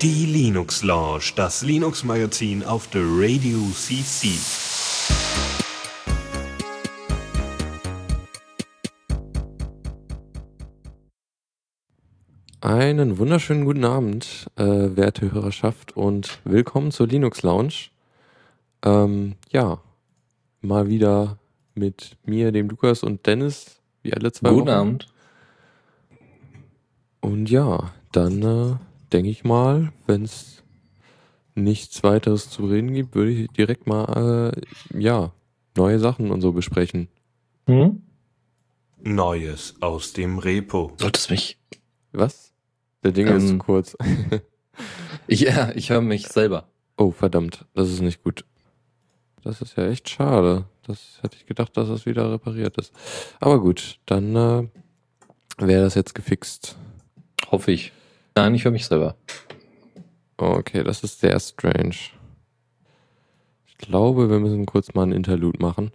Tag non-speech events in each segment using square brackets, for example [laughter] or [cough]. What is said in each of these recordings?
Die Linux Lounge, das Linux Magazin auf der Radio CC. Einen wunderschönen guten Abend, äh, werte Hörerschaft, und willkommen zur Linux Lounge. Ähm, ja, mal wieder mit mir, dem Lukas und Dennis, wie alle zwei Guten Wochen. Abend. Und ja, dann äh, denke ich mal, wenn es nichts weiteres zu reden gibt, würde ich direkt mal, äh, ja, neue Sachen und so besprechen. Hm? Neues aus dem Repo. Solltest mich. Was? Der Ding ist zu Ähm. kurz. [laughs] Ich, ja, ich höre mich selber. oh, verdammt, das ist nicht gut. Das ist ja echt schade. Das hätte ich gedacht, dass das wieder repariert ist. Aber gut, dann äh, wäre das jetzt gefixt. Hoffe ich. Nein, ich höre mich selber. Okay, das ist sehr strange. Ich glaube, wir müssen kurz mal ein Interlude machen.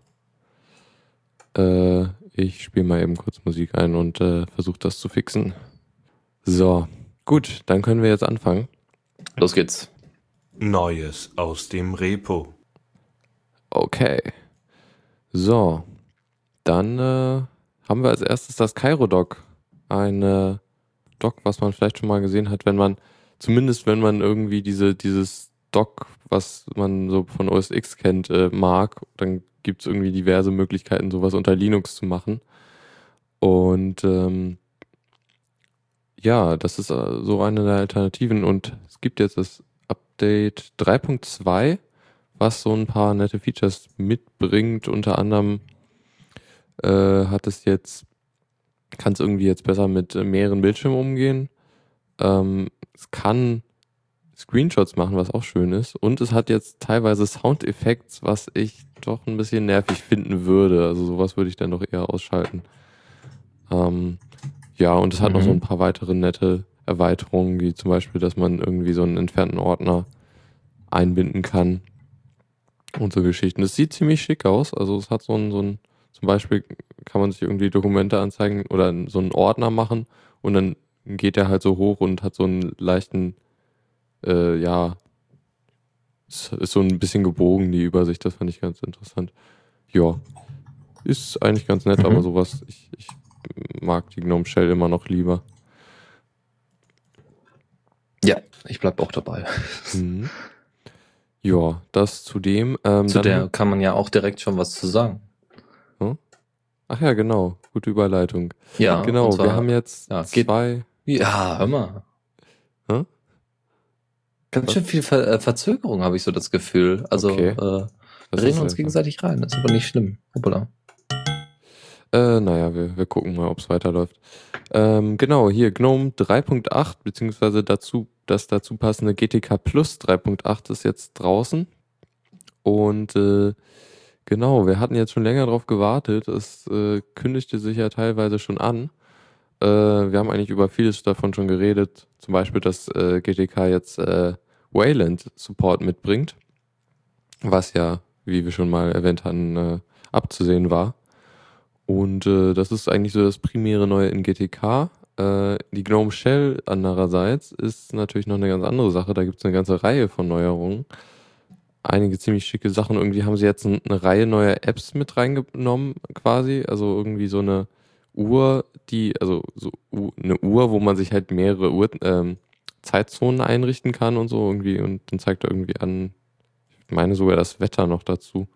Äh, ich spiele mal eben kurz Musik ein und äh, versuche das zu fixen. So, gut, dann können wir jetzt anfangen. Los geht's. Neues aus dem Repo. Okay. So, dann äh, haben wir als erstes das Cairo-Doc. Ein äh, Doc, was man vielleicht schon mal gesehen hat, wenn man, zumindest wenn man irgendwie diese, dieses Doc, was man so von OS X kennt, äh, mag, dann gibt es irgendwie diverse Möglichkeiten, sowas unter Linux zu machen. Und ähm, ja, das ist äh, so eine der Alternativen. Und es gibt jetzt das Update 3.2 was so ein paar nette Features mitbringt. Unter anderem äh, hat es jetzt, kann es irgendwie jetzt besser mit äh, mehreren Bildschirmen umgehen. Ähm, es kann Screenshots machen, was auch schön ist. Und es hat jetzt teilweise Soundeffekte, was ich doch ein bisschen nervig finden würde. Also sowas würde ich dann doch eher ausschalten. Ähm, ja, und es hat noch Mhm. so ein paar weitere nette Erweiterungen, wie zum Beispiel, dass man irgendwie so einen entfernten Ordner einbinden kann und so Geschichten. Es sieht ziemlich schick aus. Also es hat so ein, so ein, zum Beispiel kann man sich irgendwie Dokumente anzeigen oder so einen Ordner machen und dann geht er halt so hoch und hat so einen leichten, äh, ja, ist so ein bisschen gebogen, die Übersicht. Das fand ich ganz interessant. Ja, ist eigentlich ganz nett, Mhm. aber sowas, ich, ich mag die Gnome Shell immer noch lieber. Ja, ich bleib auch dabei. Mhm. Ja, das zudem. Ähm, Zu der kann man ja auch direkt schon was zu sagen. Ach ja, genau. Gute Überleitung. Ja, genau, zwar- wir haben jetzt ja, geht- zwei. Ja, hör mal. Hä? Ganz schön viel Ver äh, Verzögerung, habe ich so das Gefühl. Also, Okay. äh, wir reden uns gegenseitig rein. Das ist aber nicht schlimm. Hoppala. Äh, naja, wir, wir gucken mal, ob es weiterläuft. Ähm, genau, hier GNOME 3.8, beziehungsweise dazu, das dazu passende GTK Plus 3.8 ist jetzt draußen. Und äh, genau, wir hatten jetzt schon länger drauf gewartet. Es äh, kündigte sich ja teilweise schon an. Äh, wir haben eigentlich über vieles davon schon geredet. Zum Beispiel, dass äh, GTK jetzt äh, Wayland Support mitbringt. Was ja, wie wir schon mal erwähnt hatten, äh, abzusehen war. Und äh, das ist eigentlich so das primäre Neue in GTK. Die GNOME Shell andererseits ist natürlich noch eine ganz andere Sache. Da gibt es eine ganze Reihe von Neuerungen. Einige ziemlich schicke Sachen. Irgendwie haben sie jetzt ein, eine Reihe neuer Apps mit reingenommen, quasi. Also irgendwie so eine Uhr, die, also so eine Uhr, wo man sich halt mehrere Uhr, ähm, Zeitzonen einrichten kann und so irgendwie. Und dann zeigt er irgendwie an, ich meine sogar das Wetter noch dazu.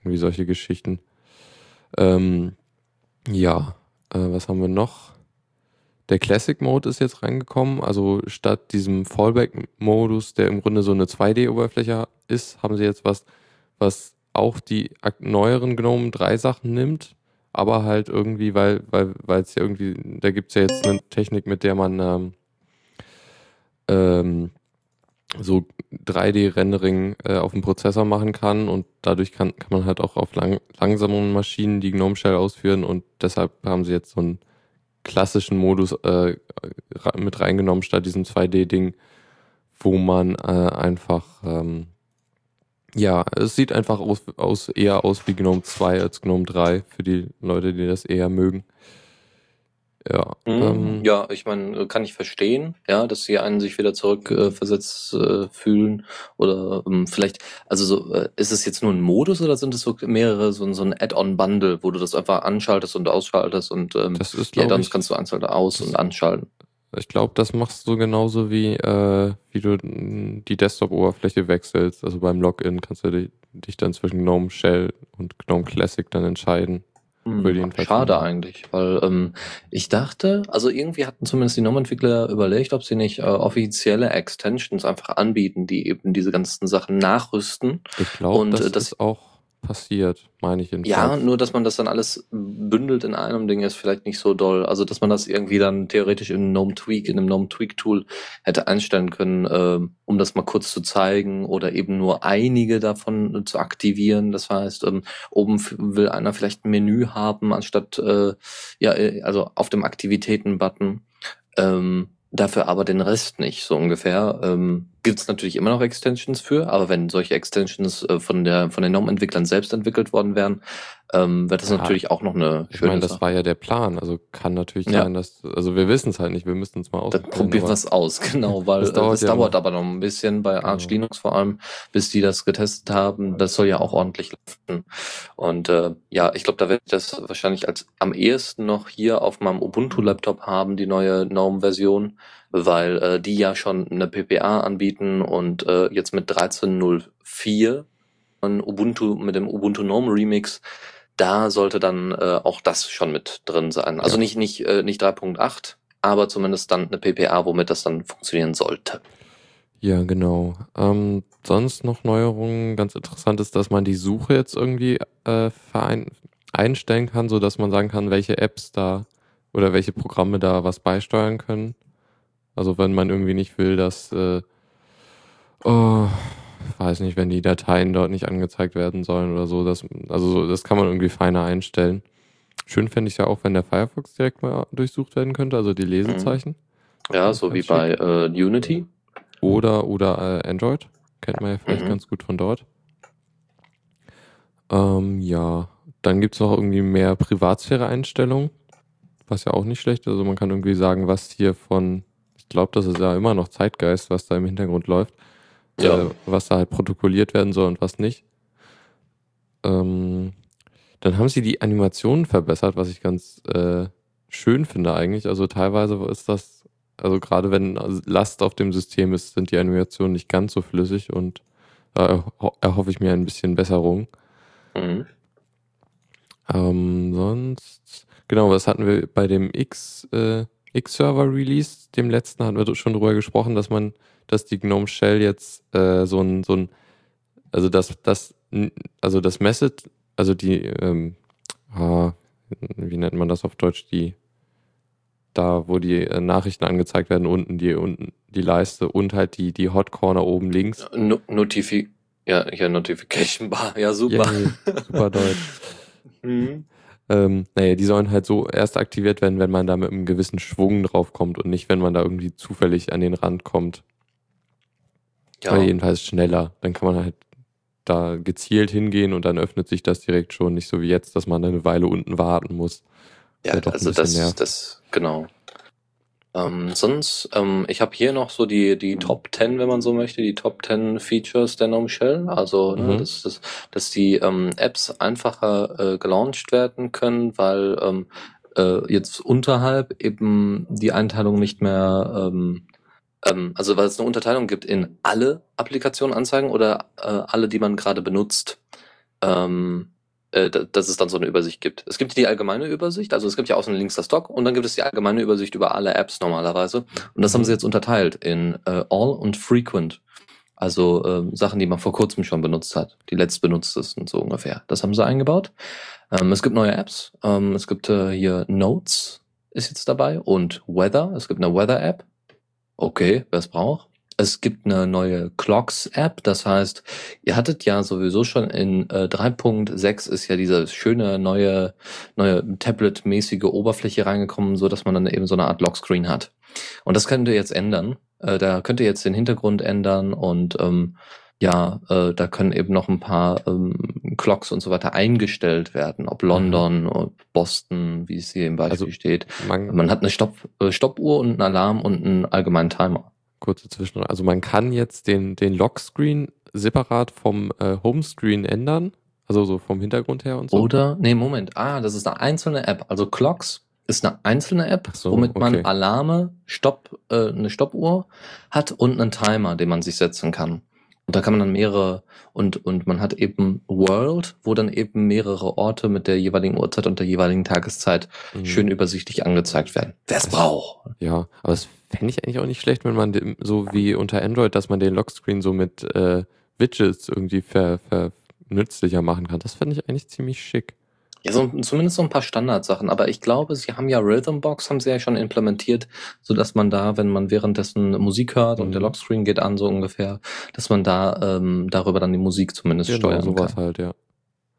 Irgendwie solche Geschichten. Ähm, ja, äh, was haben wir noch? Der Classic Mode ist jetzt reingekommen. Also statt diesem Fallback-Modus, der im Grunde so eine 2D-Oberfläche ist, haben sie jetzt was, was auch die neueren GNOME 3 Sachen nimmt, aber halt irgendwie, weil, weil, weil es ja irgendwie, da gibt es ja jetzt eine Technik, mit der man ähm, ähm, so 3D-Rendering äh, auf dem Prozessor machen kann und dadurch kann, kann man halt auch auf lang, langsamen Maschinen die GNOME Shell ausführen und deshalb haben sie jetzt so einen klassischen Modus äh, mit reingenommen statt diesem 2D-Ding, wo man äh, einfach ähm, ja, es sieht einfach aus, aus eher aus wie GNOME 2 als GNOME 3 für die Leute, die das eher mögen. Ja, Mhm. ähm, Ja, ich meine, kann ich verstehen, ja, dass sie einen sich wieder zurückversetzt äh, äh, fühlen oder ähm, vielleicht, also so, äh, ist es jetzt nur ein Modus oder sind es so mehrere, so, ein- so ein Add-on-Bundle, wo du das einfach anschaltest und ausschaltest und ähm, das ist, die Add-ons kannst du einzeln aus- und anschalten. ich glaube, das machst du genauso wie, äh, wie du mm, die Desktop-Oberfläche wechselst. Also beim Login kannst du di- dich dann zwischen GNOME Shell und GNOME Classic dann entscheiden. Hm, jedenfalls schade eigentlich, weil ähm, ich dachte, also irgendwie hatten zumindest die GNOME-Entwickler überlegt, ob sie nicht äh, offizielle Extensions einfach anbieten, die eben diese ganzen Sachen nachrüsten. Ich glaube, Und, das, äh, das- ist auch passiert, meine ich jedenfalls. Ja, nur dass man das dann alles bündelt in einem Ding ist vielleicht nicht so doll. Also dass man das irgendwie dann theoretisch in GNOME Tweak, in einem GNOME Tweak Tool hätte einstellen können, ähm, um das mal kurz zu zeigen oder eben nur einige davon äh, zu aktivieren. Das heißt, ähm, oben will einer vielleicht ein Menü haben anstatt äh, ja, äh, also auf dem Aktivitäten-Button. Ähm, dafür aber den Rest nicht, so ungefähr. Ähm, Gibt es natürlich immer noch Extensions für, aber wenn solche Extensions äh, von der von den GNOME-Entwicklern selbst entwickelt worden wären, ähm, wäre das Ja, natürlich auch noch eine Ich schöne meine, das Sache. war ja der Plan. Also kann natürlich Ja. sein, dass, also wir wissen es halt nicht, wir müssen es mal Dann ausprobieren. probieren wir es aus, [laughs] genau, weil Das das dauert, das ja dauert aber noch ein bisschen bei Arch Genau. Linux vor allem, bis die das getestet haben. Das soll ja auch ordentlich laufen. Und äh, ja, ich glaube, da werde ich das wahrscheinlich als am ehesten noch hier auf meinem Ubuntu-Laptop haben, die neue GNOME-Version, weil äh, die ja schon eine PPA anbieten und äh, jetzt mit 13.04 von Ubuntu, mit dem Ubuntu GNOME Remix, da sollte dann äh, auch das schon mit drin sein. Also Ja. nicht, nicht, äh, nicht 3.8, aber zumindest dann eine PPA, womit das dann funktionieren sollte. Ja, genau. Ähm, sonst noch Neuerungen. Ganz interessant ist, dass man die Suche jetzt irgendwie äh, einstellen kann, so dass man sagen kann, welche Apps da oder welche Programme da was beisteuern können. Also wenn man irgendwie nicht will, dass, äh, oh, weiß nicht, wenn die Dateien dort nicht angezeigt werden sollen oder so. Das, also so, das kann man irgendwie feiner einstellen. Schön fände ich ja auch, wenn der Firefox direkt mal durchsucht werden könnte, also die Lesezeichen. Ja, Das so wie bei äh, Unity. Oder, oder äh, Android. Kennt man ja vielleicht Mhm. ganz gut von dort. Ähm, ja, dann gibt's noch irgendwie mehr Privatsphäre-Einstellungen, was ja auch nicht schlecht ist. Also man kann irgendwie sagen, was hier von, ich glaube, das ist ja immer noch Zeitgeist, was da im Hintergrund läuft, Ja. äh, was da halt protokolliert werden soll und was nicht. Ähm, dann haben sie die Animationen verbessert, was ich ganz äh, schön finde eigentlich. Also teilweise ist das, also gerade wenn Last auf dem System ist, sind die Animationen nicht ganz so flüssig und da erho erhoffe ich mir ein bisschen Besserung. Mhm. Ähm, sonst, genau, was hatten wir bei dem X, äh, X-Server-Release, dem letzten hatten wir schon drüber gesprochen, dass man, dass die GNOME Shell jetzt äh, so ein, so ein, also das, das, also das Message, also die, ähm, ah, wie nennt man das auf Deutsch, die, da, wo die äh, Nachrichten angezeigt werden, unten die, unten die Leiste und halt die, die Hot Corner oben links. No Notifi ja, hier Notification Bar. Ja, super. Nee, super [laughs] Deutsch. Mhm. Ähm, naja, die sollen halt so erst aktiviert werden, wenn man da mit einem gewissen Schwung drauf kommt und nicht, wenn man da irgendwie zufällig an den Rand kommt. Ja, Oder jedenfalls schneller. Dann kann man halt da gezielt hingehen und dann öffnet sich das direkt schon. Nicht so wie jetzt, dass man eine Weile unten warten muss. ja also das, das, genau. Ähm, sonst, ähm, ich habe hier noch so die, die Top 10, wenn man so möchte, die Top 10 Features der GNOME Shell. Also, ne, Mhm. dass, dass, dass die ähm, Apps einfacher äh, gelauncht werden können, weil ähm, äh, jetzt unterhalb eben die Einteilung nicht mehr, ähm, ähm, also weil es eine Unterteilung gibt in alle Applikationen anzeigen oder äh, alle, die man gerade benutzt. Ähm, äh, da- dass es dann so eine Übersicht gibt. Es gibt die allgemeine Übersicht, also es gibt ja außen links das Dock und dann gibt es die allgemeine Übersicht über alle Apps normalerweise. Und das haben sie jetzt unterteilt in äh, All und Frequent. Also ähm, Sachen, die man vor kurzem schon benutzt hat, die letztbenutztesten so ungefähr. Das haben sie eingebaut. Ähm, es gibt neue Apps. Ähm, es gibt äh, hier Notes ist jetzt dabei und Weather. Es gibt eine Weather-App. Okay, wer es braucht. Es gibt eine neue Clocks-App. Das heißt, ihr hattet ja sowieso schon in äh, 3.6 ist ja diese schöne neue neue Tablet-mäßige Oberfläche reingekommen, so dass man dann eben so eine Art Lockscreen hat. Und das könnt ihr jetzt ändern. Äh, da könnt ihr jetzt den Hintergrund ändern und ähm, ja, äh, da können eben noch ein paar ähm, Clocks und so weiter eingestellt werden, ob London, mhm. ob Boston, wie es hier im Beispiel also steht. Man, man, hat eine Stopp, äh, Stoppuhr und einen Alarm und einen allgemeinen Timer. Kurze Zwischen. Also man kann jetzt den, den Lockscreen separat vom äh, Homescreen ändern, also so vom Hintergrund her und so. Oder, nee, Moment, ah, das ist eine einzelne App. Also Clocks ist eine einzelne App, so, womit okay. man Alarme, Stopp, äh, eine Stoppuhr hat und einen Timer, den man sich setzen kann. Und da kann man dann mehrere und, und man hat eben World, wo dann eben mehrere Orte mit der jeweiligen Uhrzeit und der jeweiligen Tageszeit mhm. schön übersichtlich angezeigt werden. Wer es braucht. Ja, aber es fände ich eigentlich auch nicht schlecht, wenn man den, so wie unter Android, dass man den Lockscreen so mit äh, Widgets irgendwie ver, ver nützlicher machen kann. Das fände ich eigentlich ziemlich schick. Ja, so, zumindest so ein paar Standardsachen. Aber ich glaube, sie haben ja Rhythmbox, haben sie ja schon implementiert, so dass man da, wenn man währenddessen Musik hört mhm. und der mhm. Lockscreen geht an, so ungefähr, dass man da ähm, darüber dann die Musik zumindest genau, steuern sowas kann. halt, ja.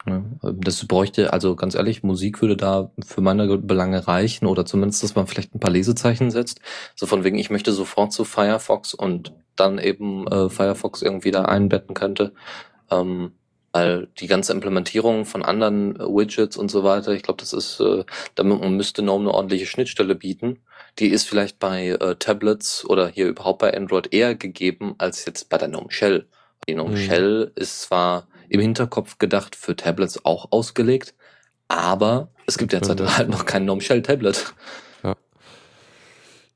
ja. Das bräuchte, also ganz ehrlich, Musik würde da für meine Belange reichen oder zumindest, dass man vielleicht ein paar Lesezeichen setzt. So von wegen, ich möchte sofort zu Firefox und dann eben äh, Firefox irgendwie da einbetten könnte. Ähm, weil die ganze Implementierung von anderen äh, Widgets und so weiter, ich glaube, das ist, äh, damit man müsste GNOME eine ordentliche Schnittstelle bieten. Die ist vielleicht bei äh, Tablets oder hier überhaupt bei Android eher gegeben als jetzt bei der GNOME Shell. Die GNOME mhm. Shell ist zwar im Hinterkopf gedacht für Tablets auch ausgelegt, aber es gibt derzeit halt noch kein GNOME Shell Tablet. Ja.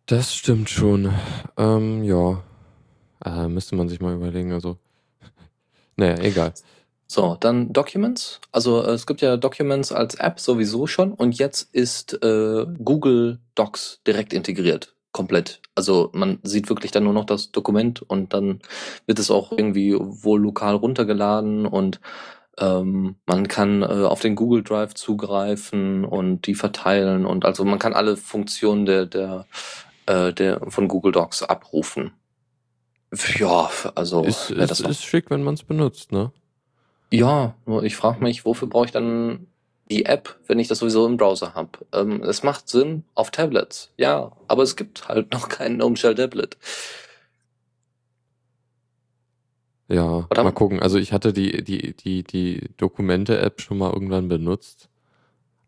Das stimmt schon. Ähm, ja. Äh, müsste man sich mal überlegen, also. [laughs] Naja, egal. So, dann Documents. Also äh, es gibt ja Documents als App sowieso schon und jetzt ist äh, Google Docs direkt integriert. Komplett. Also man sieht wirklich dann nur noch das Dokument und dann wird es auch irgendwie wohl lokal runtergeladen und ähm, man kann äh, auf den Google Drive zugreifen und die verteilen und also man kann alle Funktionen der, der, äh, der von Google Docs abrufen. Ja, also ist, ist, das ist schick, wenn man es benutzt, ne? Ja, nur ich frage mich, wofür brauche ich dann die App, wenn ich das sowieso im Browser habe? Ähm, es macht Sinn auf Tablets, ja, aber es gibt halt noch kein GNOME Shell Tablet. Ja, Oder? mal gucken. Also ich hatte die, die, die, die Dokumente-App schon mal irgendwann benutzt.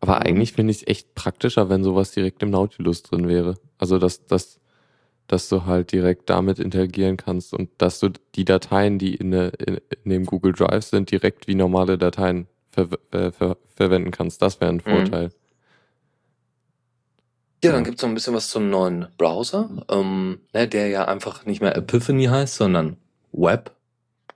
Aber mhm. eigentlich finde ich es echt praktischer, wenn sowas direkt im Nautilus drin wäre. Also dass, dass dass du halt direkt damit interagieren kannst und dass du die Dateien, die in, der, in, in dem Google Drive sind, direkt wie normale Dateien ver, äh, ver, verwenden kannst. Das wäre ein mhm. Vorteil. Ja, dann gibt es noch ein bisschen was zum neuen Browser, ähm, ne, der ja einfach nicht mehr Epiphany heißt, sondern Web.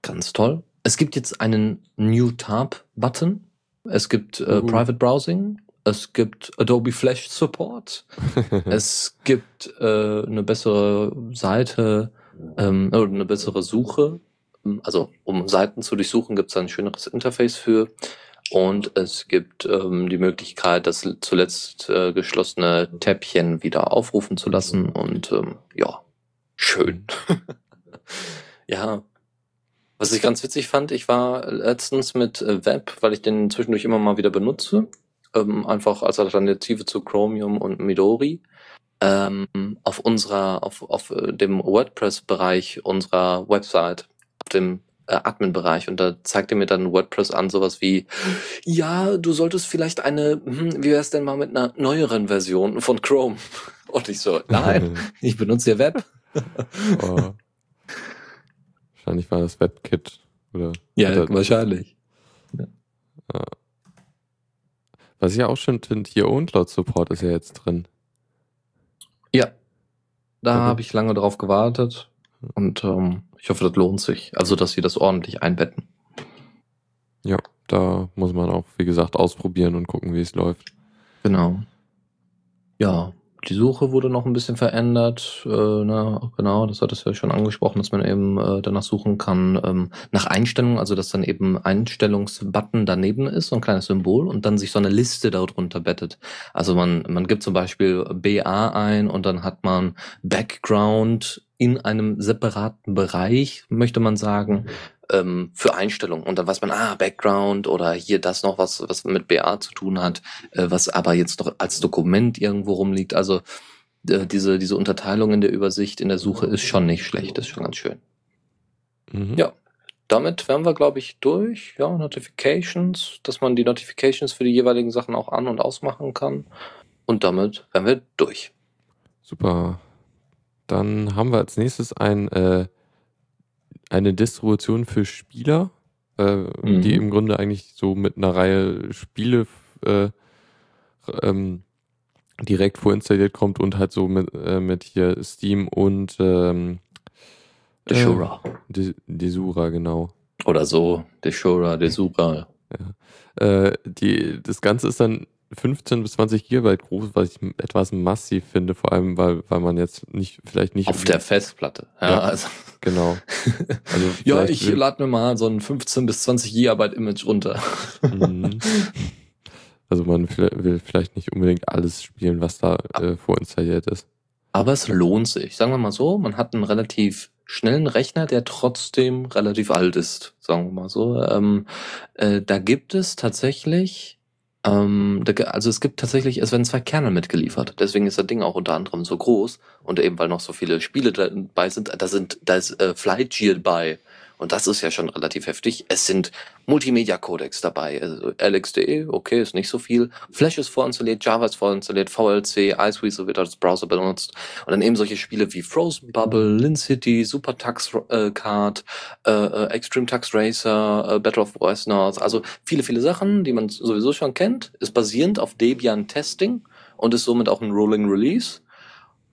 Ganz toll. Es gibt jetzt einen New Tab-Button. Es gibt äh, uh. Private Browsing es gibt Adobe Flash Support. [laughs] es gibt äh, eine bessere Seite ähm, oder eine bessere Suche. Also um Seiten zu durchsuchen, gibt es ein schöneres Interface für. Und es gibt ähm, die Möglichkeit, das zuletzt äh, geschlossene Täppchen wieder aufrufen zu lassen. Und ähm, ja, schön. [laughs] ja. Was ich ganz witzig fand, ich war letztens mit äh, Web, weil ich den zwischendurch immer mal wieder benutze ähm, einfach als Alternative zu Chromium und Midori. Ähm, auf unserer, auf, auf äh, dem WordPress-Bereich unserer Website, auf dem äh, Admin-Bereich und da zeigt er mir dann WordPress an, sowas wie, ja, du solltest vielleicht eine, hm, wie wär's denn mal mit einer neueren Version von Chrome? [laughs] Und ich so, nein, [laughs] ich benutze ja Web. [laughs] oh. Wahrscheinlich war das WebKit, oder? Ja, wahrscheinlich. Ja. ja. Was ich ja auch schön finde, hier OwnCloud Support ist ja jetzt drin. Ja. Da mhm. habe ich lange drauf gewartet und ähm, ich hoffe, das lohnt sich. Also, dass sie das ordentlich einbetten. Ja, da muss man auch, wie gesagt, ausprobieren und gucken, wie es läuft. Genau. Ja, die Suche wurde noch ein bisschen verändert. Äh, ne, genau, das hat es ja schon angesprochen, dass man eben äh, danach suchen kann ähm, nach Einstellungen, also dass dann eben Einstellungsbutton daneben ist, so ein kleines Symbol und dann sich so eine Liste darunter bettet. Also man, man gibt zum Beispiel BA ein und dann hat man Background in einem separaten Bereich, möchte man sagen, ähm, für Einstellungen. Und dann weiß man, ah, Background oder hier das noch, was, was mit BA zu tun hat, äh, was aber jetzt noch als Dokument irgendwo rumliegt. Also äh, diese, diese Unterteilung in der Übersicht, in der Suche ist schon nicht schlecht, ist schon ganz schön. Mhm. Ja. damit wären wir, glaube ich, durch. Ja, Notifications, dass man die Notifications für die jeweiligen Sachen auch an- und ausmachen kann. Und damit wären wir durch. Super. Dann haben wir als nächstes ein, äh, eine Distribution für Spieler, äh, Mhm. die im Grunde eigentlich so mit einer Reihe Spiele äh, ähm, direkt vorinstalliert kommt und halt so mit, äh, mit hier Steam und ähm, Deshura. De Desura, genau. Oder so. Deshura, Desura. Äh, die, das Ganze ist dann 15 bis 20 Gigabyte groß, was ich etwas massiv finde, vor allem, weil, weil man jetzt nicht, vielleicht nicht. Auf der Festplatte. Ja, Ja. also. Genau. [laughs] Also ja ich lade mir mal so ein 15 bis 20 Gigabyte Image runter. Mhm. Also man will vielleicht nicht unbedingt alles spielen, was da äh, vorinstalliert ist. Aber es lohnt sich. Sagen wir mal so, man hat einen relativ schnellen Rechner, der trotzdem relativ alt ist, sagen wir mal so. Ähm, äh, da gibt es tatsächlich, ähm, da, also es gibt tatsächlich, es werden zwei Kernel mitgeliefert. Deswegen ist das Ding auch unter anderem so groß und eben weil noch so viele Spiele dabei sind, da sind, da ist äh, Flightgear bei. Und das ist ja schon relativ heftig. Es sind Multimedia-Codecs dabei. Also LXDE, okay, ist nicht so viel. Flash ist vorinstalliert, Java ist vorinstalliert, VLC, Iceweasel wird als Browser benutzt. Und dann eben solche Spiele wie Frozen Bubble, Lin City, Super Tux äh, Card, äh, äh, Extreme Tux Racer, äh, Battle of West North. Also viele, viele Sachen, die man sowieso schon kennt. Ist basierend auf Debian Testing und ist somit auch ein Rolling Release.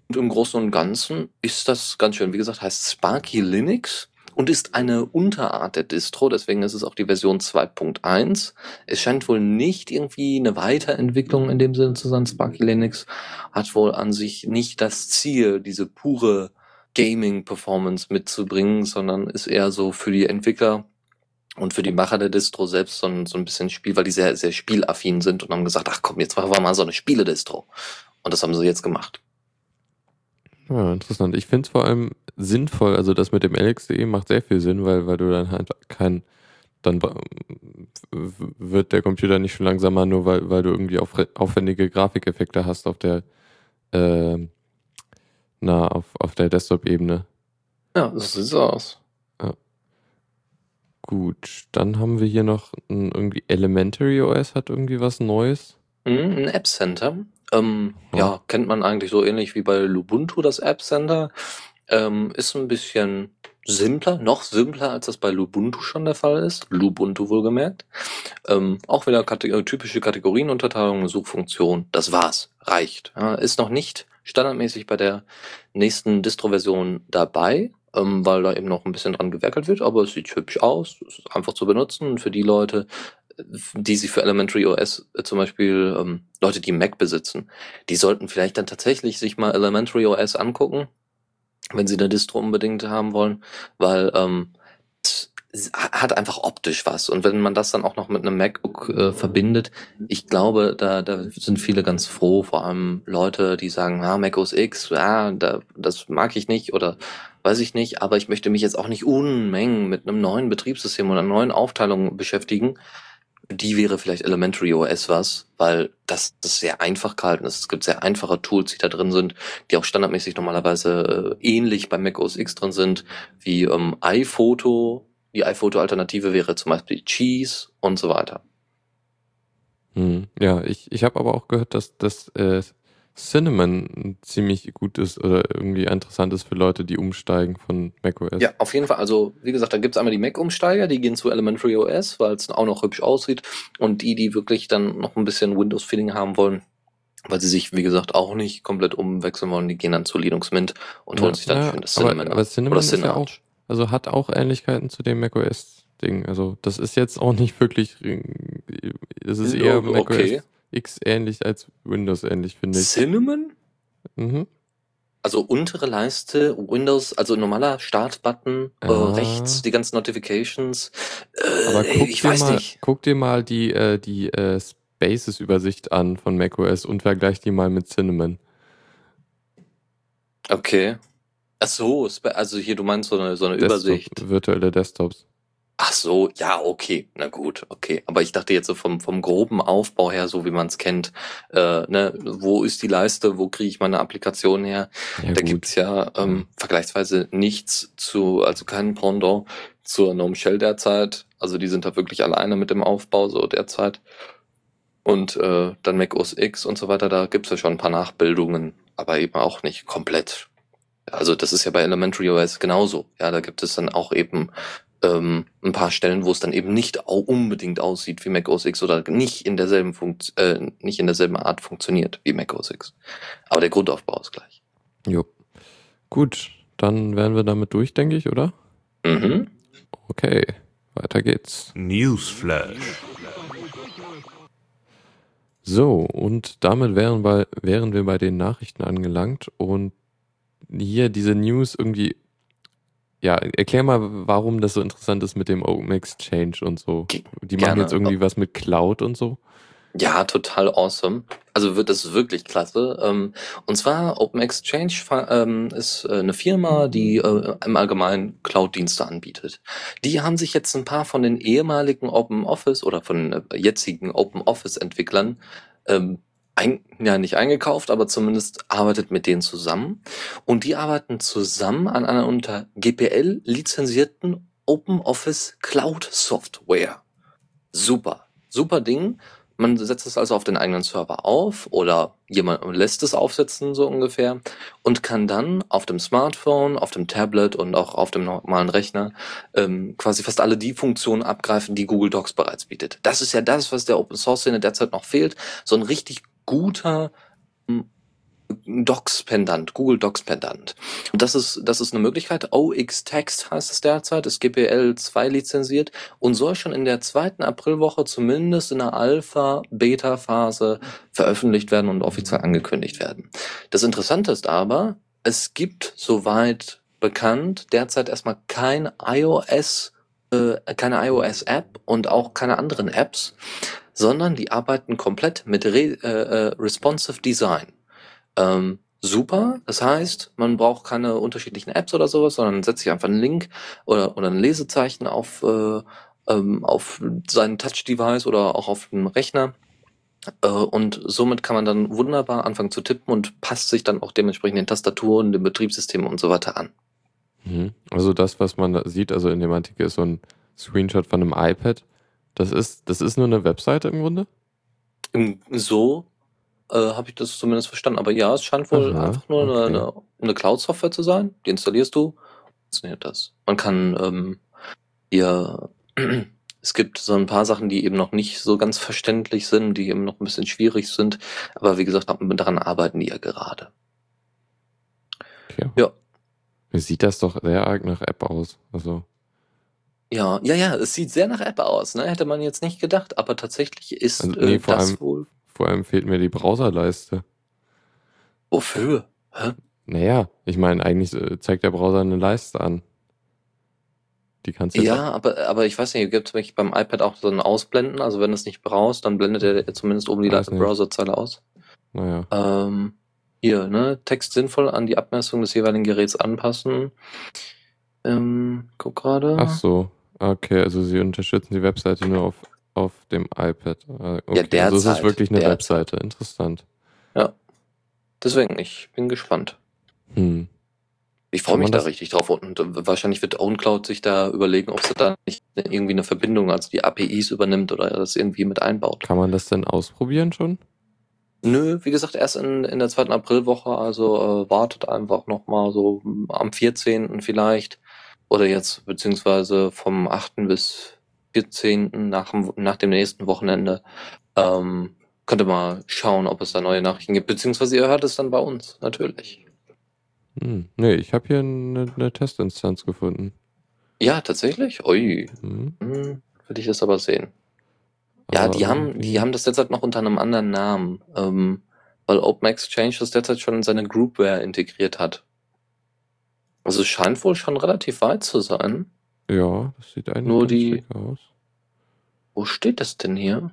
Und im Großen und Ganzen ist das ganz schön. Wie gesagt, heißt Sparky Linux und ist eine Unterart der Distro. Deswegen ist es auch die Version 2.1. Es scheint wohl nicht irgendwie eine Weiterentwicklung in dem Sinne zu sein. Sparky Linux hat wohl an sich nicht das Ziel, diese pure Gaming-Performance mitzubringen, sondern ist eher so für die Entwickler und für die Macher der Distro selbst so ein, so ein bisschen Spiel, weil die sehr, sehr spielaffin sind und haben gesagt, ach komm, jetzt machen wir mal so eine Spiele-Distro. Und das haben sie jetzt gemacht. Ja, interessant. Ich finde es vor allem sinnvoll, also das mit dem LXDE macht sehr viel Sinn, weil, weil du dann halt kein, dann wird der Computer nicht schon langsamer, nur weil, weil du irgendwie auf, aufwendige Grafikeffekte hast auf der, äh, na, auf, auf der Desktop-Ebene. Ja, so sieht's aus. Gut, dann haben wir hier noch ein, irgendwie Elementary OS hat irgendwie was Neues. Mhm, Ein App Center. Ähm, Ja. ja. kennt man eigentlich so ähnlich wie bei Lubuntu das App Center. Ähm, ist ein bisschen simpler, noch simpler, als das bei Lubuntu schon der Fall ist. Lubuntu wohlgemerkt. Ähm, auch wieder Kate äh, typische Kategorienunterteilung, Suchfunktion. Das war's. Reicht. Ja, ist noch nicht standardmäßig bei der nächsten Distro-Version dabei, ähm, weil da eben noch ein bisschen dran gewerkelt wird, aber es sieht hübsch aus. Es ist einfach zu benutzen. Und für die Leute, die sich für Elementary OS äh, zum Beispiel ähm, Leute, die Mac besitzen, die sollten vielleicht dann tatsächlich sich mal Elementary OS angucken, wenn sie eine Distro unbedingt haben wollen, weil ähm, hat einfach optisch was. Und wenn man das dann auch noch mit einem MacBook äh, verbindet, ich glaube, da, da sind viele ganz froh, vor allem Leute, die sagen, ah, Mac OS X, ja, da, das mag ich nicht oder weiß ich nicht, aber ich möchte mich jetzt auch nicht Unmengen mit einem neuen Betriebssystem oder einer neuen Aufteilung beschäftigen. Die wäre vielleicht Elementary OS was, weil das, ist sehr einfach gehalten ist. Es gibt sehr einfache Tools, die da drin sind, die auch standardmäßig normalerweise äh, ähnlich bei Mac OS X drin sind, wie ähm, iPhoto. Die iPhoto-Alternative wäre zum Beispiel Cheese und so weiter. Hm. Ja, ich, ich habe aber auch gehört, dass das äh, Cinnamon ziemlich gut ist oder irgendwie interessant ist für Leute, die umsteigen von macOS. Ja, auf jeden Fall. Also, wie gesagt, da gibt's einmal die Mac-Umsteiger, die gehen zu Elementary OS, weil es auch noch hübsch aussieht. Und die, die wirklich dann noch ein bisschen Windows-Feeling haben wollen, weil sie sich, wie gesagt, auch nicht komplett umwechseln wollen, die gehen dann zu Linux Mint und Ja, holen sich dann ja, schön das aber- Cinnamon. aber ab. Cinnamon Oder ist ja Cinnamon. auch- Also hat auch Ähnlichkeiten zu dem macOS-Ding. Also das ist jetzt auch nicht wirklich, es ist eher Ja, macOS okay. X ähnlich als Windows ähnlich, finde ich. Cinnamon? Mhm. Also untere Leiste, Windows, also normaler Startbutton, äh, Ah. rechts die ganzen Notifications. Äh, Aber guck ich dir, weiß mal, nicht. guck dir mal die, äh, die äh, Spaces-Übersicht an von macOS und vergleich die mal mit Cinnamon. Okay. Ach so, also hier, du meinst so eine, so eine Übersicht. Desktop, virtuelle Desktops. Ach so, ja, okay, na gut, okay. Aber ich dachte jetzt so vom, vom groben Aufbau her, so wie man es kennt, äh, ne, wo ist die Leiste, wo kriege ich meine Applikation her? Ja, da gut. gibt's ja ähm, vergleichsweise nichts zu, also keinen Pendant zur GNOME Shell derzeit. Also die sind da wirklich alleine mit dem Aufbau so derzeit. Und äh, dann Mac OS X und so weiter, da gibt's ja schon ein paar Nachbildungen, aber eben auch nicht komplett. Also das ist ja bei Elementary OS genauso. Ja, da gibt es dann auch eben ähm, ein paar Stellen, wo es dann eben nicht unbedingt aussieht wie Mac OS X oder nicht in derselben Funkt äh, nicht in derselben Art funktioniert wie Mac OS X. Aber der Grundaufbau ist gleich. Jo. Gut, dann wären wir damit durch, denke ich, oder? Mhm. Okay, weiter geht's. Newsflash. So, und damit wären, bei, wären wir bei den Nachrichten angelangt und hier diese News irgendwie, ja, erklär mal, warum das so interessant ist mit dem Open Exchange und so. Die machen gerne. jetzt irgendwie was mit Cloud und so. Ja, total awesome. Also wird das ist wirklich klasse. Ähm, und zwar Open Exchange ähm, ist äh, eine Firma, die äh, im Allgemeinen Cloud-Dienste anbietet. Die haben sich jetzt ein paar von den ehemaligen Open Office oder von äh, jetzigen Open Office Entwicklern ähm, ein, ja nicht eingekauft, aber zumindest arbeitet mit denen zusammen. Und die arbeiten zusammen an einer unter GPL lizenzierten Open Office Cloud Software. Super, super Ding. Man setzt es also auf den eigenen Server auf oder jemand lässt es aufsetzen, so ungefähr, und kann dann auf dem Smartphone, auf dem Tablet und auch auf dem normalen Rechner ähm, quasi fast alle die Funktionen abgreifen, die Google Docs bereits bietet. Das ist ja das, was der Open Source Szene derzeit noch fehlt. So ein richtig guter ähm, Docs-Pendant, Google Docs-Pendant. Und das ist, das ist eine Möglichkeit. OX Text heißt es derzeit, ist GPL 2 lizenziert und soll schon in der zweiten Aprilwoche zumindest in der Alpha-Beta-Phase veröffentlicht werden und offiziell angekündigt werden. Das Interessante ist aber, es gibt soweit bekannt derzeit erstmal kein iOS, äh, keine iOS-App und auch keine anderen Apps, sondern die arbeiten komplett mit Re äh, äh, Responsive Design. Ähm, super. Das heißt, man braucht keine unterschiedlichen Apps oder sowas, sondern setzt sich einfach einen Link oder, oder ein Lesezeichen auf, äh, ähm, auf seinen Touch-Device oder auch auf dem Rechner. Äh, und somit kann man dann wunderbar anfangen zu tippen und passt sich dann auch dementsprechend den Tastaturen, dem Betriebssystem und so weiter an. Mhm. Also das, was man da sieht, also in dem Artikel ist so ein Screenshot von einem iPad. Das ist, das ist nur eine Webseite im Grunde? So äh, habe ich das zumindest verstanden. Aber ja, es scheint wohl Aha, einfach nur okay. eine, eine Cloud-Software zu sein. Die installierst du, funktioniert das. Man kann ähm, hier, [clears throat] es gibt so ein paar Sachen, die eben noch nicht so ganz verständlich sind, die eben noch ein bisschen schwierig sind. Aber wie gesagt, daran arbeiten die ja gerade. Okay. Ja. Mir sieht das doch sehr arg nach App aus. Also, Ja, ja, ja, es sieht sehr nach App aus, ne? Hätte man jetzt nicht gedacht, aber tatsächlich ist Also, nee, äh, vor das allem- wohl. vor allem fehlt mir die Browserleiste. Wofür? Hä? Naja, ich meine, eigentlich äh, zeigt der Browser eine Leiste an. Die kannst du Ja, aber, aber ich weiß nicht, gibt es beim iPad auch so ein Ausblenden? Also wenn du es nicht brauchst, dann blendet er zumindest oben die nicht. Browserzeile aus. Naja. Ähm, hier, ne? Text sinnvoll an die Abmessung des jeweiligen Geräts anpassen. Ähm, guck gerade. Ach so. Okay, also sie unterstützen die Webseite nur auf, auf dem iPad. Äh, Okay. Ja, also es ist derzeit, wirklich eine derzeit. Webseite. Interessant. Deswegen, ich bin gespannt. Hm. Ich freue mich da richtig drauf und wahrscheinlich wird OwnCloud sich da überlegen, ob sie da nicht irgendwie eine Verbindung, also die APIs übernimmt oder das irgendwie mit einbaut. Kann man das denn ausprobieren schon? Nö, wie gesagt, erst in, in der zweiten Aprilwoche, also äh, wartet einfach nochmal so am 14. vielleicht oder jetzt beziehungsweise vom 8. bis 14. nach dem, nach dem nächsten Wochenende ähm, könnt ihr mal schauen, ob es da neue Nachrichten gibt, beziehungsweise ihr hört es dann bei uns, natürlich. Hm. Nee, ich habe hier eine, eine Testinstanz gefunden. Ja, tatsächlich? Ui, Hm. hm, würde ich das aber sehen. Ja, die haben, die haben das derzeit noch unter einem anderen Namen, ähm, weil Open Exchange das derzeit schon in seine Groupware integriert hat. Also es scheint wohl schon relativ weit zu sein. Ja, das sieht eigentlich Nur die- aus. Wo steht das denn hier?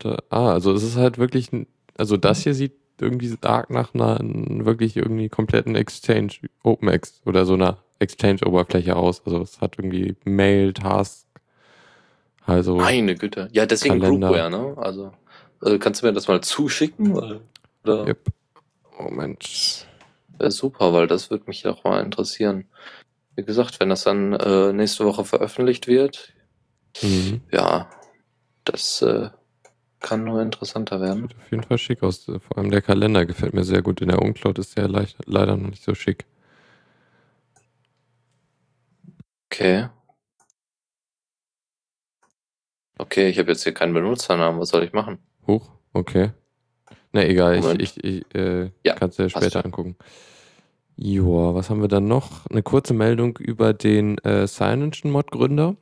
Da, ah, also es ist halt wirklich, ein- also das hier sieht irgendwie arg nach einer wirklich irgendwie kompletten Exchange, OpenX oder so einer Exchange-Oberfläche aus. Also es hat irgendwie Mail, Task, also Meine Güte. Ja, deswegen Kalender. Groupware, ne? Also, äh, kannst du mir das mal zuschicken? Oder Yep. Moment. Wäre super, weil das würde mich auch mal interessieren. Wie gesagt, wenn das dann äh, nächste Woche veröffentlicht wird, Mhm. ja, das äh, kann nur interessanter werden. Sieht auf jeden Fall schick aus. Vor allem der Kalender gefällt mir sehr gut. In der Uncloud ist der leicht, leider noch nicht so schick. Okay. Okay, ich habe jetzt hier keinen Benutzernamen. Was soll ich machen? Hoch? Okay. Na egal, ich, Moment. ich, ich äh, Ja, kannst du ja später angucken. Joa, was haben wir dann noch? Eine kurze Meldung über den äh, CyanogenMod-Gründer.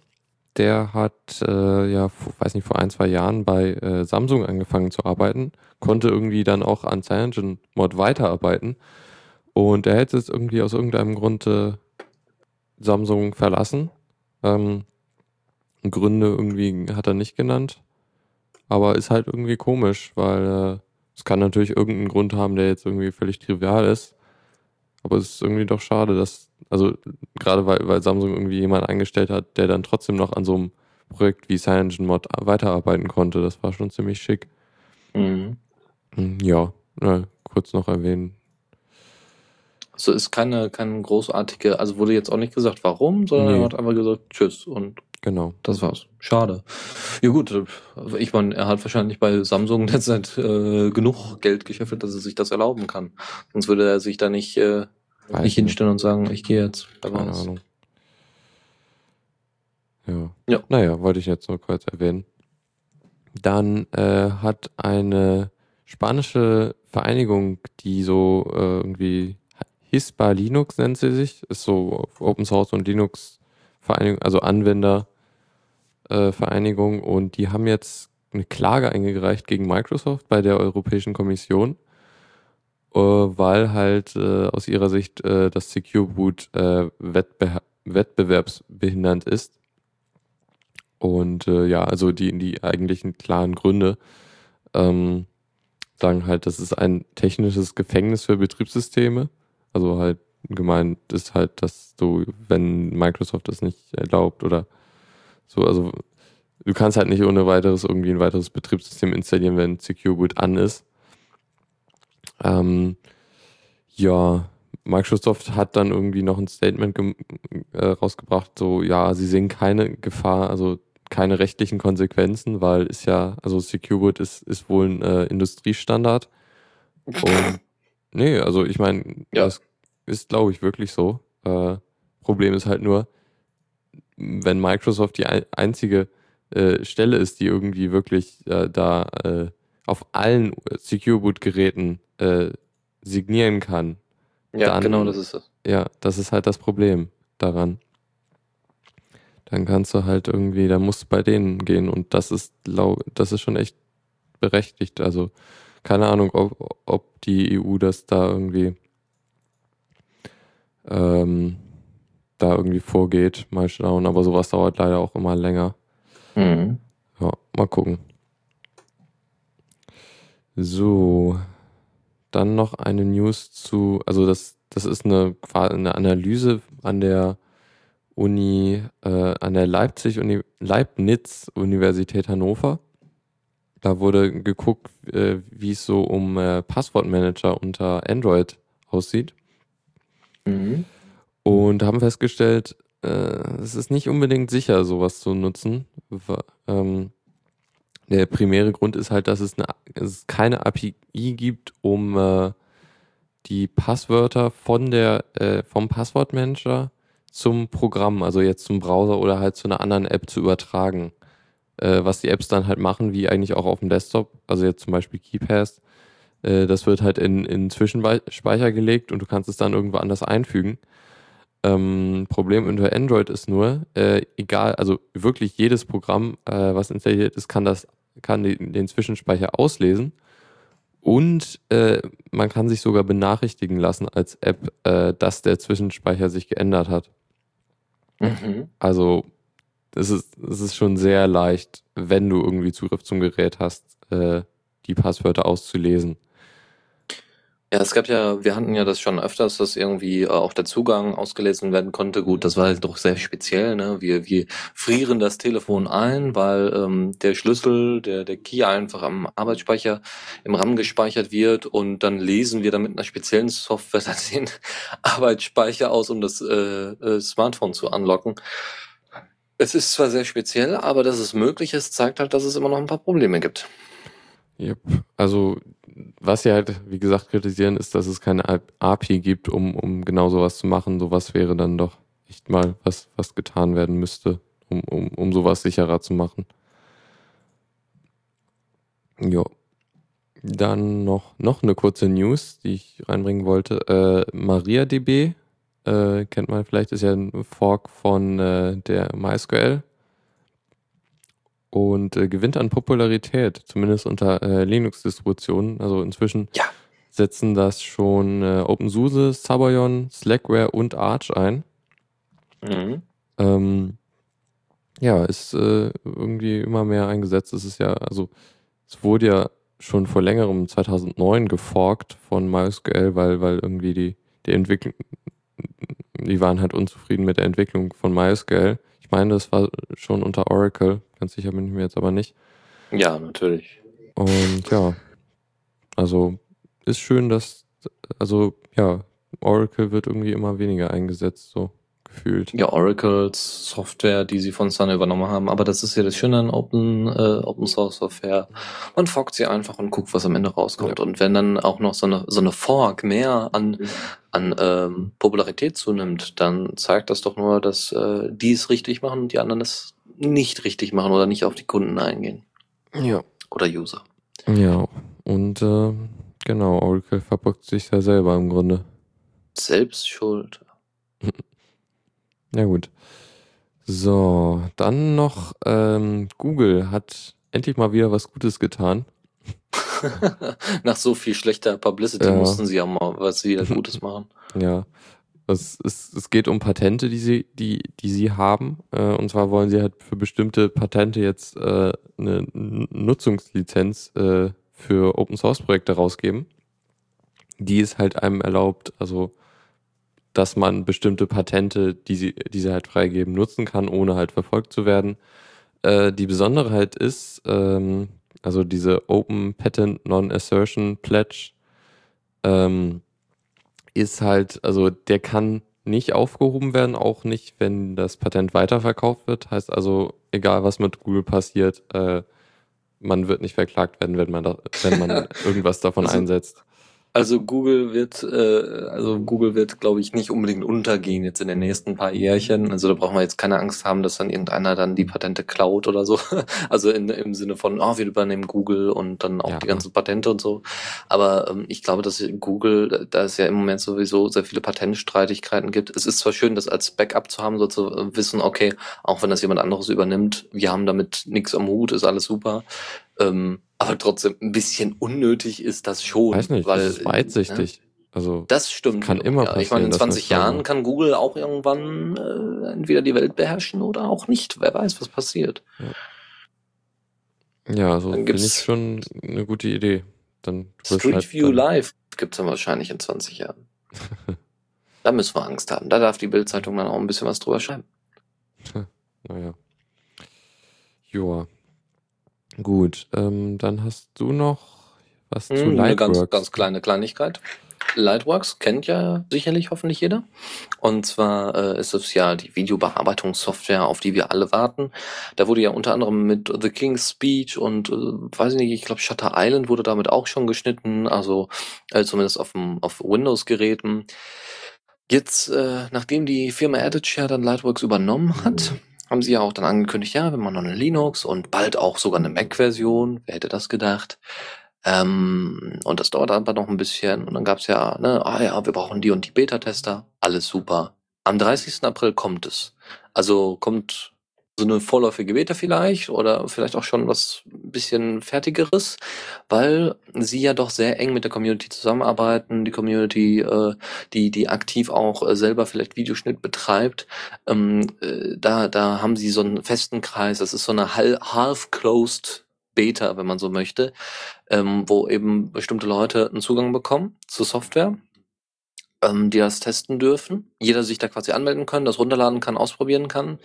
Der hat, äh, ja, vor, weiß nicht, vor ein, zwei Jahren bei äh, Samsung angefangen zu arbeiten, konnte irgendwie dann auch an CyanogenMod weiterarbeiten und er hätte jetzt irgendwie aus irgendeinem Grund äh, Samsung verlassen. Ähm, Gründe irgendwie hat er nicht genannt, aber ist halt irgendwie komisch, weil äh, es kann natürlich irgendeinen Grund haben, der jetzt irgendwie völlig trivial ist. Aber es ist irgendwie doch schade, dass, also gerade weil, weil Samsung irgendwie jemanden eingestellt hat, der dann trotzdem noch an so einem Projekt wie CyanogenMod weiterarbeiten konnte. Das war schon ziemlich schick. Mhm. Hm, Ja, na, kurz noch erwähnen. Also ist keine, keine großartige, also wurde jetzt auch nicht gesagt, warum, sondern Nee. er hat einfach gesagt, tschüss und Genau. das war's. Schade. Ja gut, äh, ich meine, er hat wahrscheinlich bei Samsung [laughs] derzeit äh, genug Geld geschäffelt, dass er sich das erlauben kann. Sonst würde er sich da nicht, äh, Weiß nicht hinstellen und sagen, ich gehe jetzt. Wer Keine weiß. Ahnung. Ja. Ja. Naja, wollte ich jetzt nur kurz erwähnen. Dann äh, hat eine spanische Vereinigung, die so äh, irgendwie Hispa Linux nennt sie sich, ist so Open Source und Linux Vereinigung, also Anwender äh, und die haben jetzt eine Klage eingereicht gegen Microsoft bei der Europäischen Kommission, äh, weil halt äh, aus ihrer Sicht äh, das Secure Boot äh, wettbe wettbewerbsbehindernd ist. Und äh, ja, also die, die eigentlichen klaren Gründe ähm, sagen halt, das ist ein technisches Gefängnis für Betriebssysteme. Also halt gemeint ist halt, dass du, wenn Microsoft das nicht erlaubt oder so, also du kannst halt nicht ohne weiteres irgendwie ein weiteres Betriebssystem installieren, wenn Secure Boot an ist. Ähm, ja, Microsoft hat dann irgendwie noch ein Statement äh, rausgebracht, so ja, sie sehen keine Gefahr, also keine rechtlichen Konsequenzen, weil ist ja, also Secure Boot ist, ist wohl ein äh, Industriestandard. [laughs] Und nee, also ich meine, Ja. das ist, glaube ich, wirklich so. Äh, Problem ist halt nur, wenn Microsoft die ein, einzige äh, Stelle ist, die irgendwie wirklich äh, da äh, auf allen Secure Boot Geräten äh, signieren kann, Ja, Dann- genau, das ist es. ja, das ist halt das Problem daran. Dann kannst du halt irgendwie, da musst du bei denen gehen und das ist lau das ist schon echt berechtigt. Also keine Ahnung, ob, ob die EU das da irgendwie ähm, da irgendwie vorgeht. Mal schauen, aber sowas dauert leider auch immer länger. Mhm. Ja, mal gucken. So, dann noch eine News zu, also das, das ist eine, eine Analyse an der Uni, äh, an der Leipzig Uni, Leibniz Universität Hannover. Da wurde geguckt, äh, wie es so um äh, Passwortmanager unter Android aussieht Mhm. und haben festgestellt, äh, es ist nicht unbedingt sicher, sowas zu nutzen. Ähm, der primäre Grund ist halt, dass es, eine, es keine API gibt, um äh, die Passwörter von der, äh, vom Passwortmanager zum Programm, also jetzt zum Browser oder halt zu einer anderen App zu übertragen. Äh, was die Apps dann halt machen, wie eigentlich auch auf dem Desktop, also jetzt zum Beispiel KeyPass, äh, das wird halt in, in Zwischenspeicher gelegt und du kannst es dann irgendwo anders einfügen. Ähm, Problem unter Android ist nur, äh, egal, also wirklich jedes Programm, äh, was installiert ist, kann das, kann den, den Zwischenspeicher auslesen. Und äh, man kann sich sogar benachrichtigen lassen als App, äh, dass der Zwischenspeicher sich geändert hat. Mhm. Also es ist, es ist schon sehr leicht, wenn du irgendwie Zugriff zum Gerät hast, äh, die Passwörter auszulesen. Ja, es gab ja, wir hatten ja das schon öfters, dass irgendwie äh, auch der Zugang ausgelesen werden konnte. Gut, das war halt doch sehr speziell. Ne? Wir, wir frieren das Telefon ein, weil ähm, der Schlüssel, der, der Key einfach am Arbeitsspeicher im RAM gespeichert wird und dann lesen wir dann mit einer speziellen Software [laughs] dann den Arbeitsspeicher aus, um das äh, äh, Smartphone zu unlocken. Es ist zwar sehr speziell, aber dass es möglich ist, zeigt halt, dass es immer noch ein paar Probleme gibt. Yep. Also was sie halt, wie gesagt, kritisieren, ist, dass es keine API gibt, um, um genau sowas zu machen. Sowas wäre dann doch echt mal was, was getan werden müsste, um, um, um sowas sicherer zu machen. Jo. Dann noch, noch eine kurze News, die ich reinbringen wollte. Äh, MariaDB, äh, kennt man vielleicht, ist ja ein Fork von äh, der MySQL und äh, gewinnt an Popularität, zumindest unter äh, Linux-Distributionen. Also inzwischen ja. setzen das schon äh, OpenSUSE, Sabayon, Slackware und Arch ein. Mhm. Ähm, ja, ist äh, irgendwie immer mehr eingesetzt. Es ist ja, also es wurde ja schon vor längerem 2009 geforkt von MySQL, weil, weil irgendwie die, die Entwicklung, die waren halt unzufrieden mit der Entwicklung von MySQL. Ich meine, das war schon unter Oracle, ganz sicher bin ich mir jetzt aber nicht. Ja, natürlich. Und ja, also ist schön, dass, also ja, Oracle wird irgendwie immer weniger eingesetzt, so gefühlt. Ja, Oracles Software, die sie von Sun übernommen haben, aber das ist ja das Schöne an Open, äh, Open Source Software. Man forkt sie einfach und guckt, was am Ende rauskommt. Ja. Und wenn dann auch noch so eine, so eine Fork mehr an, an ähm, Popularität zunimmt, dann zeigt das doch nur, dass äh, die es richtig machen und die anderen es nicht richtig machen oder nicht auf die Kunden eingehen. Ja. Oder User. Ja, und äh, genau, Oracle verbockt sich ja selber im Grunde. Selbst schuld. [laughs] Ja gut. So, dann noch ähm, Google hat endlich mal wieder was Gutes getan. [laughs] [laughs] Nach so viel schlechter Publicity ja. mussten sie ja mal was wieder [laughs] Gutes machen. Ja. Es, es, es geht um Patente, die sie, die, die sie haben. Äh, und zwar wollen sie halt für bestimmte Patente jetzt äh, eine Nutzungslizenz äh, für Open Source Projekte rausgeben. Die es halt einem erlaubt, also dass man bestimmte Patente, die sie, die sie halt freigeben, nutzen kann, ohne halt verfolgt zu werden. Äh, die Besonderheit ist, ähm, also diese Open Patent Non-Assertion Pledge ähm, ist halt, also der kann nicht aufgehoben werden, auch nicht, wenn das Patent weiterverkauft wird. Heißt also, egal was mit Google passiert, äh, man wird nicht verklagt werden, wenn man, da, wenn man [laughs] irgendwas davon also, einsetzt. Also Google wird, äh, also Google wird, glaube ich, nicht unbedingt untergehen jetzt in den nächsten paar Jährchen. Also da brauchen wir jetzt keine Angst haben, dass dann irgendeiner dann die Patente klaut oder so. [laughs] Also in, im Sinne von, oh, wir übernehmen Google und dann auch ja. die ganzen Patente und so. Aber ähm, ich glaube, dass Google, da es ja im Moment sowieso sehr viele Patentstreitigkeiten gibt. Es ist zwar schön, das als Backup zu haben, so zu wissen, okay, auch wenn das jemand anderes übernimmt, wir haben damit nichts am Hut, ist alles super. Ähm, aber trotzdem ein bisschen unnötig ist das schon. Weiß nicht, weil, das ist weitsichtig. Ne? Also, das stimmt. Kann immer ja, passieren. Ich meine, in 20 Jahren kann Google auch irgendwann äh, entweder die Welt beherrschen oder auch nicht. Wer weiß, was passiert. Ja, ja also finde ich schon eine gute Idee. Dann Street halt View Live gibt's dann wahrscheinlich in 20 Jahren. [laughs] da müssen wir Angst haben. Da darf die Bildzeitung dann auch ein bisschen was drüber schreiben. [laughs] naja. Joa. Gut, ähm, dann hast du noch was hm, zu Lightworks. Eine ganz, ganz kleine Kleinigkeit. Lightworks kennt ja sicherlich hoffentlich jeder. Und zwar äh, ist es ja die Videobearbeitungssoftware, auf die wir alle warten. Da wurde ja unter anderem mit The King's Speech und äh, weiß ich nicht, ich glaube Shutter Island wurde damit auch schon geschnitten, also äh, zumindest auf, dem, auf Windows-Geräten. Jetzt, äh, nachdem die Firma Editshare dann Lightworks übernommen hat, haben sie ja auch dann angekündigt, ja, wir machen noch eine Linux und bald auch sogar eine Mac-Version. Wer hätte das gedacht? Ähm, und das dauert aber noch ein bisschen. Und dann gab's ja, ne, ah ja, wir brauchen die und die Beta-Tester. Alles super. Am 30. April kommt es. Also kommt so eine vorläufige Beta vielleicht oder vielleicht auch schon was bisschen fertigeres, weil sie ja doch sehr eng mit der Community zusammenarbeiten, die Community, äh, die die aktiv auch äh, selber vielleicht Videoschnitt betreibt, ähm, äh, da da haben sie so einen festen Kreis. Das ist so eine half-closed Beta, wenn man so möchte, ähm, wo eben bestimmte Leute einen Zugang bekommen zur Software, ähm, die das testen dürfen. Jeder sich da quasi anmelden kann, das runterladen kann, ausprobieren kann.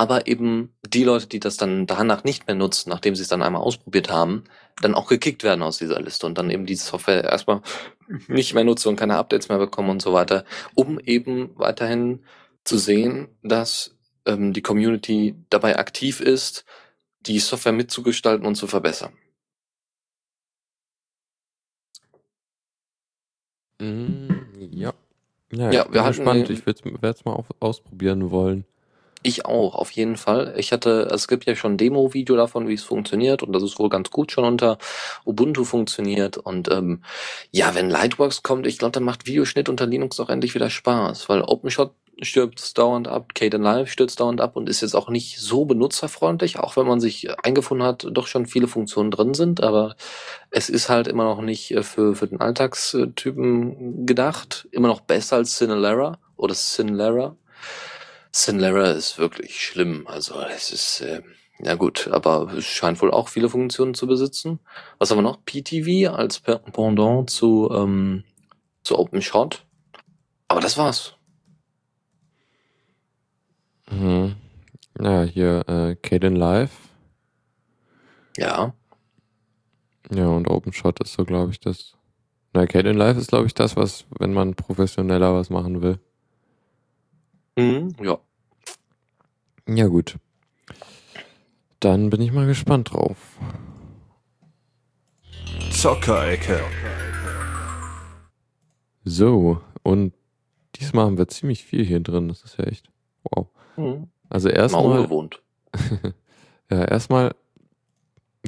Aber eben die Leute, die das dann danach nicht mehr nutzen, nachdem sie es dann einmal ausprobiert haben, dann auch gekickt werden aus dieser Liste und dann eben diese Software erstmal nicht mehr nutzen und keine Updates mehr bekommen und so weiter, um eben weiterhin zu sehen, dass ähm, die Community dabei aktiv ist, die Software mitzugestalten und zu verbessern. Mm, ja. Ja, Ja, ich bin wir hatten, gespannt. Ich werde es mal auf, ausprobieren wollen. Ich auch, auf jeden Fall. Ich hatte, es gibt ja schon ein Demo-Video davon, wie es funktioniert und das ist wohl ganz gut schon unter Ubuntu funktioniert. Und ähm, ja, wenn Lightworks kommt, ich glaube, dann macht Videoschnitt unter Linux auch endlich wieder Spaß, weil OpenShot stürzt dauernd ab, Kdenlive stürzt dauernd ab und ist jetzt auch nicht so benutzerfreundlich, auch wenn man sich eingefunden hat, doch schon viele Funktionen drin sind, aber es ist halt immer noch nicht äh, für, für den Alltagstypen gedacht. Immer noch besser als Cinelera oder Cinelera. Cinelera ist wirklich schlimm. Also es ist, äh, ja gut, aber es scheint wohl auch viele Funktionen zu besitzen. Was haben wir noch? PTV als Pendant zu, ähm, zu OpenShot. Aber das war's. Mhm. Ja, hier äh, Caden Live. Ja. Ja, und OpenShot ist so, glaube ich, das. Na, Caden Live ist, glaube ich, das, was, wenn man professioneller was machen will. Mhm, ja. Ja, gut. Dann bin ich mal gespannt drauf. Zockerecke. So, und diesmal haben wir ziemlich viel hier drin. Das ist ja echt. Wow. Mhm. Also Mal erstmal. [laughs] Ja, erstmal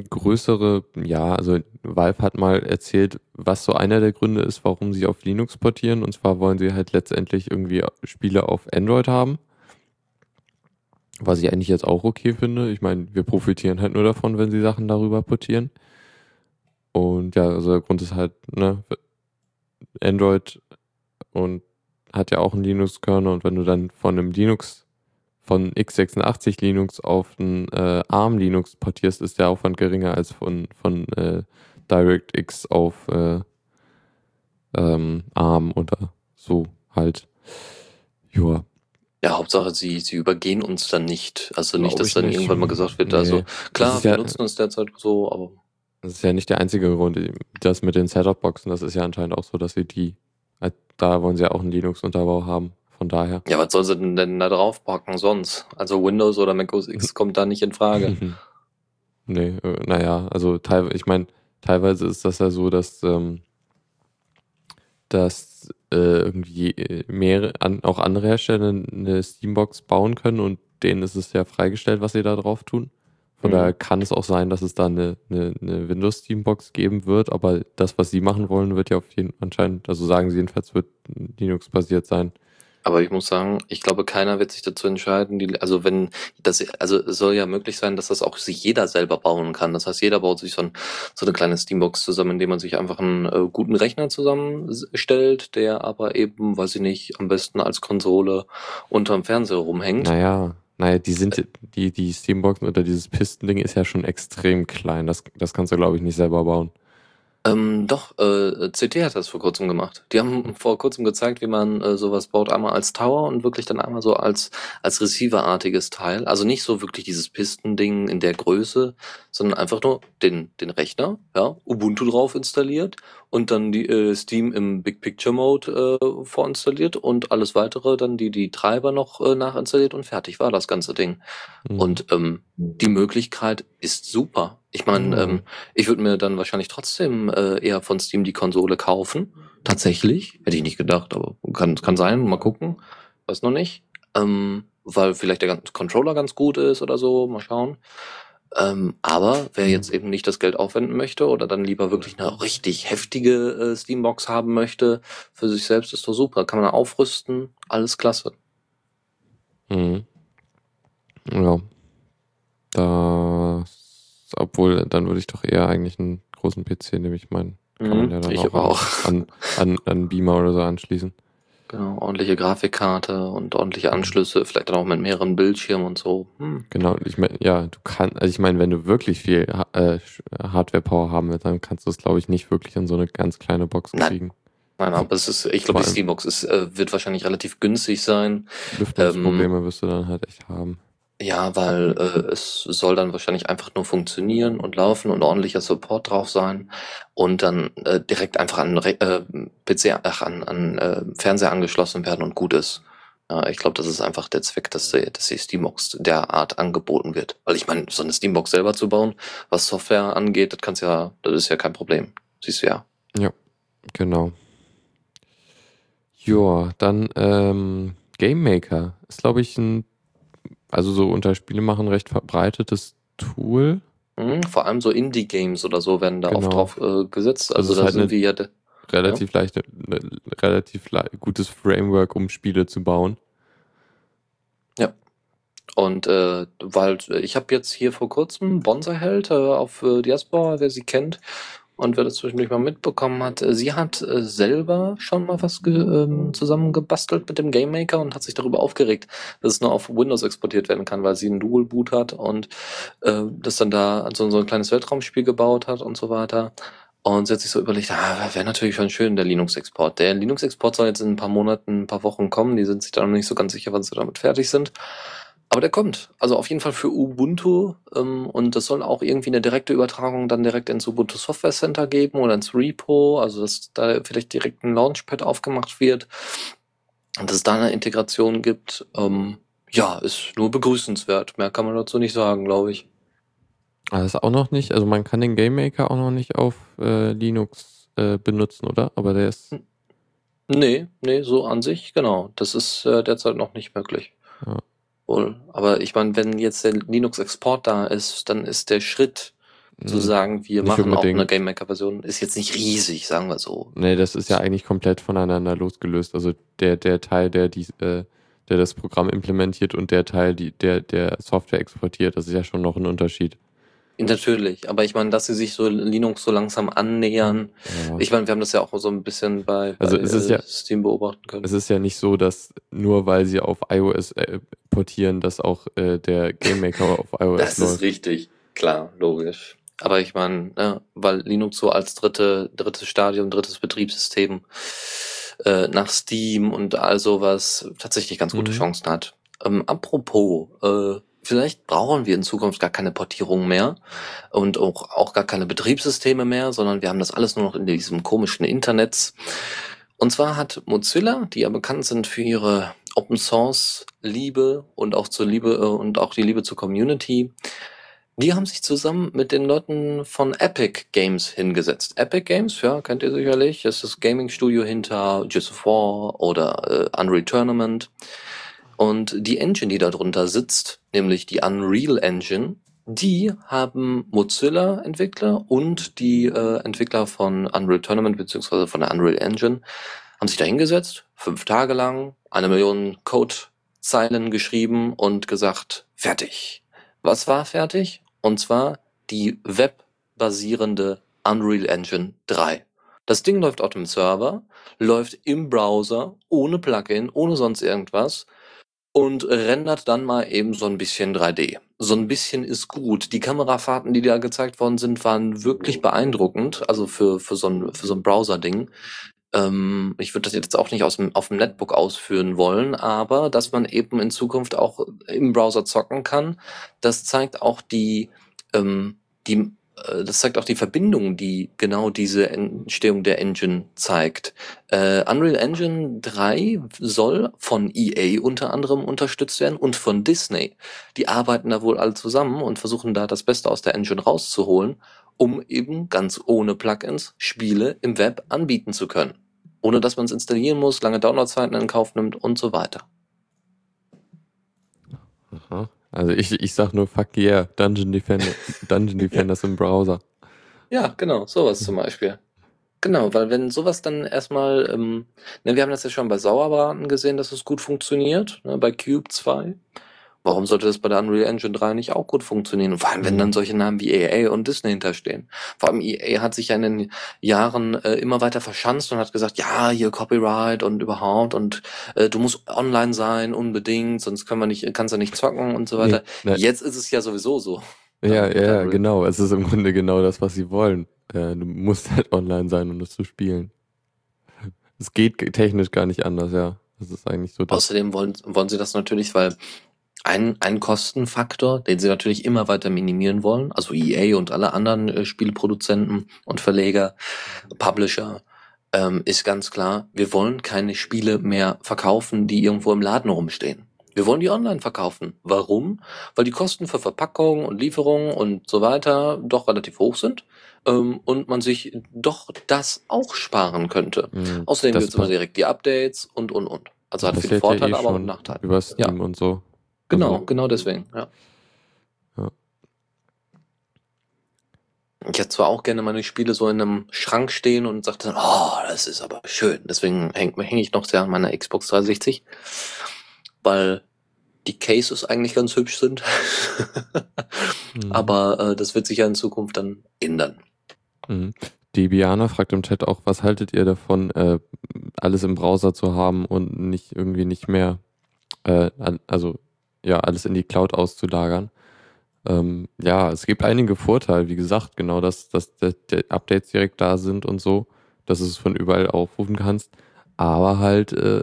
größere, ja, also Valve hat mal erzählt, was so einer der Gründe ist, warum sie auf Linux portieren. Und zwar wollen sie halt letztendlich irgendwie Spiele auf Android haben. Was ich eigentlich jetzt auch okay finde. Ich meine, wir profitieren halt nur davon, wenn sie Sachen darüber portieren. Und ja, also der Grund ist halt, ne, Android und hat ja auch einen Linux-Kernel und wenn du dann von einem Linux von x86 Linux auf ein äh, ARM Linux portierst, ist der Aufwand geringer als von, von äh, DirectX auf äh, ähm, ARM oder so halt. Joa. Ja, Hauptsache, sie, sie übergehen uns dann nicht. Also nicht, Glaub dass ich dann nicht. irgendwann mal gesagt wird, Nee. also klar, wir ja- nutzen uns derzeit so, aber Das ist ja nicht der einzige Grund. Das mit den Setup-Boxen, das ist ja anscheinend auch so, dass sie die, äh, da wollen sie ja auch einen Linux-Unterbau haben. Von daher. ja, was soll sie denn, denn da draufpacken sonst? Also Windows oder Mac OS X [laughs] kommt da nicht in Frage. [laughs] nee, äh, naja, also teilweise, ich meine, teilweise ist das ja so, dass, ähm, dass äh, irgendwie äh, mehrere, an, auch andere Hersteller eine Steambox bauen können und denen ist es ja freigestellt, was sie da drauf tun. Von Mhm. daher kann es auch sein, dass es da eine, eine, eine Windows-Steambox geben wird, aber das, was sie machen wollen, wird ja auf jeden anscheinend, also sagen sie jedenfalls, wird Linux-basiert sein. Aber ich muss sagen, ich glaube, keiner wird sich dazu entscheiden, die, also wenn das, also es soll ja möglich sein, dass das auch sich jeder selber bauen kann. Das heißt, jeder baut sich so, ein, so eine kleine Steambox zusammen, indem man sich einfach einen äh, guten Rechner zusammenstellt, der aber eben, weiß ich nicht, am besten als Konsole unterm Fernseher rumhängt. Naja, naja, die sind, die, die Steamboxen oder dieses Pistending ist ja schon extrem klein. Das, das kannst du, glaube ich, nicht selber bauen. Ähm, doch, äh, CT hat das vor kurzem gemacht. Die haben vor kurzem gezeigt, wie man äh, sowas baut, einmal als Tower und wirklich dann einmal so als, als Receiver-artiges Teil. Also nicht so wirklich dieses Pistending in der Größe, sondern einfach nur den, den Rechner, ja, Ubuntu drauf installiert und dann die äh, Steam im Big Picture Mode äh, vorinstalliert und alles weitere, dann die, die Treiber noch äh, nachinstalliert und fertig war das ganze Ding. Mhm. Und ähm, die Möglichkeit ist super. Ich meine, Mhm. ähm, ich würde mir dann wahrscheinlich trotzdem äh, eher von Steam die Konsole kaufen. Tatsächlich. Hätte ich nicht gedacht, aber kann, kann sein. Mal gucken. Weiß noch nicht. Ähm, weil vielleicht der ganze Controller ganz gut ist oder so. Mal schauen. Ähm, aber wer jetzt eben nicht das Geld aufwenden möchte oder dann lieber wirklich eine richtig heftige äh, Steambox haben möchte, für sich selbst ist doch super. Kann man aufrüsten. Alles klasse. Mhm. Ja. Das, obwohl, dann würde ich doch eher eigentlich einen großen PC, nämlich meinen, kann man ja dann auch, auch. An, an, an Beamer oder so anschließen. Genau, ordentliche Grafikkarte und ordentliche Anschlüsse, vielleicht dann auch mit mehreren Bildschirmen und so. Hm. Genau, ich meine, ja, du kannst, also ich meine, wenn du wirklich viel äh, Hardware-Power haben willst, dann kannst du es, glaube ich, nicht wirklich in so eine ganz kleine Box kriegen. Nein, aber es ist, ich glaube, die Steambox ist, äh, wird wahrscheinlich relativ günstig sein. Lüftungsprobleme wirst du dann halt echt haben. Ja, weil äh, es soll dann wahrscheinlich einfach nur funktionieren und laufen und ordentlicher Support drauf sein und dann äh, direkt einfach an Re äh, PC, ach, an, an äh, Fernseher angeschlossen werden und gut ist. Ja, ich glaube, das ist einfach der Zweck, dass die, dass die Steambox derart angeboten wird. Weil ich meine, so eine Steambox selber zu bauen, was Software angeht, das kannst ja, das ist ja kein Problem. Siehst du ja. Genau. Joa, dann ähm, Game Maker ist, glaube ich, ein, also so unter Spielemachen recht verbreitetes Tool. Mhm, vor allem so Indie-Games oder so werden da Genau. oft drauf äh, gesetzt. Also ist da halt sind wir ja Relativ leicht, ne, relativ le gutes Framework, um Spiele zu bauen. Und äh, weil äh, ich habe jetzt hier vor kurzem Bonsai Held äh, auf äh, Diaspora, wer sie kennt und wer das zwischendurch mal mitbekommen hat, äh, sie hat äh, selber schon mal was ähm, zusammengebastelt mit dem Game Maker und hat sich darüber aufgeregt, dass es nur auf Windows exportiert werden kann, weil sie einen Dual Boot hat und äh, das dann da so, so ein kleines Weltraumspiel gebaut hat und so weiter. Und sie hat sich so überlegt, ah, wäre natürlich schon schön, der Linux-Export. Der Linux-Export soll jetzt in ein paar Monaten, ein paar Wochen kommen. Die sind sich da noch nicht so ganz sicher, wann sie damit fertig sind. Aber der kommt. Also auf jeden Fall für Ubuntu. Ähm, und es soll auch irgendwie eine direkte Übertragung dann direkt ins Ubuntu Software Center geben oder ins Repo. Also dass da vielleicht direkt ein Launchpad aufgemacht wird. Und dass es da eine Integration gibt. Ähm, ja, ist nur begrüßenswert. Mehr kann man dazu nicht sagen, glaube ich. Aber das auch noch nicht, also man kann den Game Maker auch noch nicht auf äh, Linux äh, benutzen, oder? Aber der ist, Nee, nee, so an sich, genau. Das ist äh, derzeit noch nicht möglich. Ja. Wohl. Aber ich meine, wenn jetzt der Linux-Export da ist, dann ist der Schritt zu mh, sagen, wir. Nicht machen auch unbedingt. eine Game Maker-Version, ist jetzt nicht riesig, sagen wir so. nee, das ist ja eigentlich komplett voneinander losgelöst. Also der, der Teil, der die, äh, der das Programm implementiert und der Teil, die, der, der Software exportiert, das ist ja schon noch ein Unterschied. Natürlich, aber ich meine, dass sie sich so Linux so langsam annähern. Ja. Ich meine, wir haben das ja auch so ein bisschen bei, Also bei es ist äh, ja- Steam beobachten können. Es ist ja nicht so, dass nur weil sie auf iOS äh, portieren, dass auch äh, der Game Maker auf [laughs] iOS Das läuft. ist richtig, klar, logisch. Aber ich meine, ne, weil Linux so als dritte, drittes Stadium, drittes Betriebssystem äh, nach Steam und all sowas tatsächlich ganz gute Mhm. Chancen hat. Ähm, apropos, äh, vielleicht brauchen wir in Zukunft gar keine Portierung mehr und auch, auch gar keine Betriebssysteme mehr, sondern wir haben das alles nur noch in diesem komischen Internet. Und zwar hat Mozilla, die ja bekannt sind für ihre Open Source Liebe und auch zur Liebe äh, und auch die Liebe zur Community, die haben sich zusammen mit den Leuten von Epic Games hingesetzt. Epic Games, ja, kennt ihr sicherlich, ist das Gaming-Studio hinter Gears of War oder äh, Unreal Tournament. Und die Engine, die da drunter sitzt, nämlich die Unreal Engine, die haben Mozilla-Entwickler und die äh, Entwickler von Unreal Tournament beziehungsweise von der Unreal Engine haben sich da hingesetzt, fünf Tage lang, eine Million Codezeilen geschrieben und gesagt, fertig. Was war fertig? Und zwar die webbasierende Unreal Engine 3. Das Ding läuft auf dem Server, läuft im Browser, ohne Plugin, ohne sonst irgendwas und rendert dann mal eben so ein bisschen 3D. So ein bisschen ist gut. Die Kamerafahrten, die da gezeigt worden sind, waren wirklich beeindruckend. Also für, für so ein, für so ein Browser-Ding. Ähm, ich würde das jetzt auch nicht aus dem, auf dem Netbook ausführen wollen, aber dass man eben in Zukunft auch im Browser zocken kann, das zeigt auch die, ähm, die das zeigt auch die Verbindung, die genau diese Entstehung der Engine zeigt. Äh, Unreal Engine 3 soll von EA unter anderem unterstützt werden und von Disney. Die arbeiten da wohl alle zusammen und versuchen da das Beste aus der Engine rauszuholen, um eben ganz ohne Plugins Spiele im Web anbieten zu können. Ohne dass man es installieren muss, lange Downloadzeiten in Kauf nimmt und so weiter. Aha. Also ich, ich sag nur fuck yeah, Dungeon Defender, [laughs] Dungeon Defenders im Browser. Ja, genau, sowas zum Beispiel. Genau, weil wenn sowas dann erstmal, ähm, ne, wir haben das ja schon bei Sauerbraten gesehen, dass es gut funktioniert, ne, bei Cube 2. Warum sollte das bei der Unreal Engine 3 nicht auch gut funktionieren? Vor allem, wenn Mhm. dann solche Namen wie EA und Disney hinterstehen. Vor allem EA hat sich ja in den Jahren äh, immer weiter verschanzt und hat gesagt, ja, hier Copyright und überhaupt und äh, du musst online sein unbedingt, sonst können wir nicht, kannst du nicht zocken und so weiter. Nee, ne, Jetzt ist es ja sowieso so. ja, ja, Unreal. genau. Es ist im Grunde genau das, was sie wollen. Äh, du musst halt online sein, um das zu spielen. Es geht ge- technisch gar nicht anders, ja. Das ist eigentlich so. Außerdem wollen, wollen sie das natürlich, weil ein, ein Kostenfaktor, den sie natürlich immer weiter minimieren wollen, also EA und alle anderen äh, Spielproduzenten und Verleger, Publisher, ähm, ist ganz klar, wir wollen keine Spiele mehr verkaufen, die irgendwo im Laden rumstehen. Wir wollen die online verkaufen. Warum? Weil die Kosten für Verpackung und Lieferung und so weiter doch relativ hoch sind ähm, und man sich doch das auch sparen könnte. Mhm. Außerdem gibt es immer direkt die Updates und, und, und. Also hat das viele passiert ja Vorteile, eh aber auch Nachteile. Über Steam und so. Genau, Also- genau deswegen, ja. Ja. Ich hätte zwar auch gerne meine Spiele so in einem Schrank stehen und sagte dann, oh, das ist aber schön. Deswegen hänge häng ich noch sehr an meiner Xbox 360, weil die Cases eigentlich ganz hübsch sind. Mhm. [laughs] aber äh, das wird sich ja in Zukunft dann ändern. Mhm. Die Biana fragt im Chat auch, was haltet ihr davon, äh, alles im Browser zu haben und nicht irgendwie nicht mehr, äh, also ja, alles in die Cloud auszulagern? Ähm, ja, es gibt einige Vorteile, wie gesagt, genau, dass, dass die, die Updates direkt da sind und so, dass du es von überall aufrufen kannst. Aber halt, äh,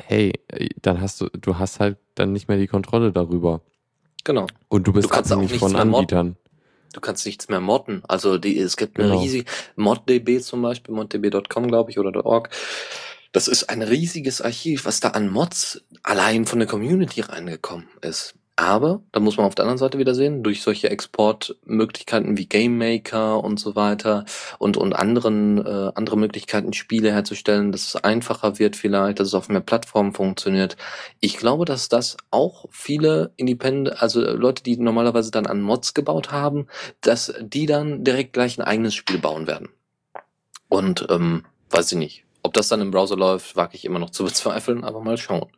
hey, dann hast du, du hast halt dann nicht mehr die Kontrolle darüber. Genau. Und du bist Du abhängig von. Anbietern. Du kannst nichts mehr modden. Also die, es gibt eine Genau. riesige ModDB zum Beispiel, moddb.com glaube ich oder .org. Das ist ein riesiges Archiv, was da an Mods allein von der Community reingekommen ist. Aber, da muss man auf der anderen Seite wieder sehen, durch solche Exportmöglichkeiten wie Game Maker und so weiter und, und anderen, äh, andere Möglichkeiten, Spiele herzustellen, dass es einfacher wird vielleicht, dass es auf mehr Plattformen funktioniert. Ich glaube, dass das auch viele Independent, also Leute, die normalerweise dann an Mods gebaut haben, dass die dann direkt gleich ein eigenes Spiel bauen werden. Und ähm, weiß ich nicht. Ob das dann im Browser läuft, wage ich immer noch zu [laughs] bezweifeln, aber mal schauen.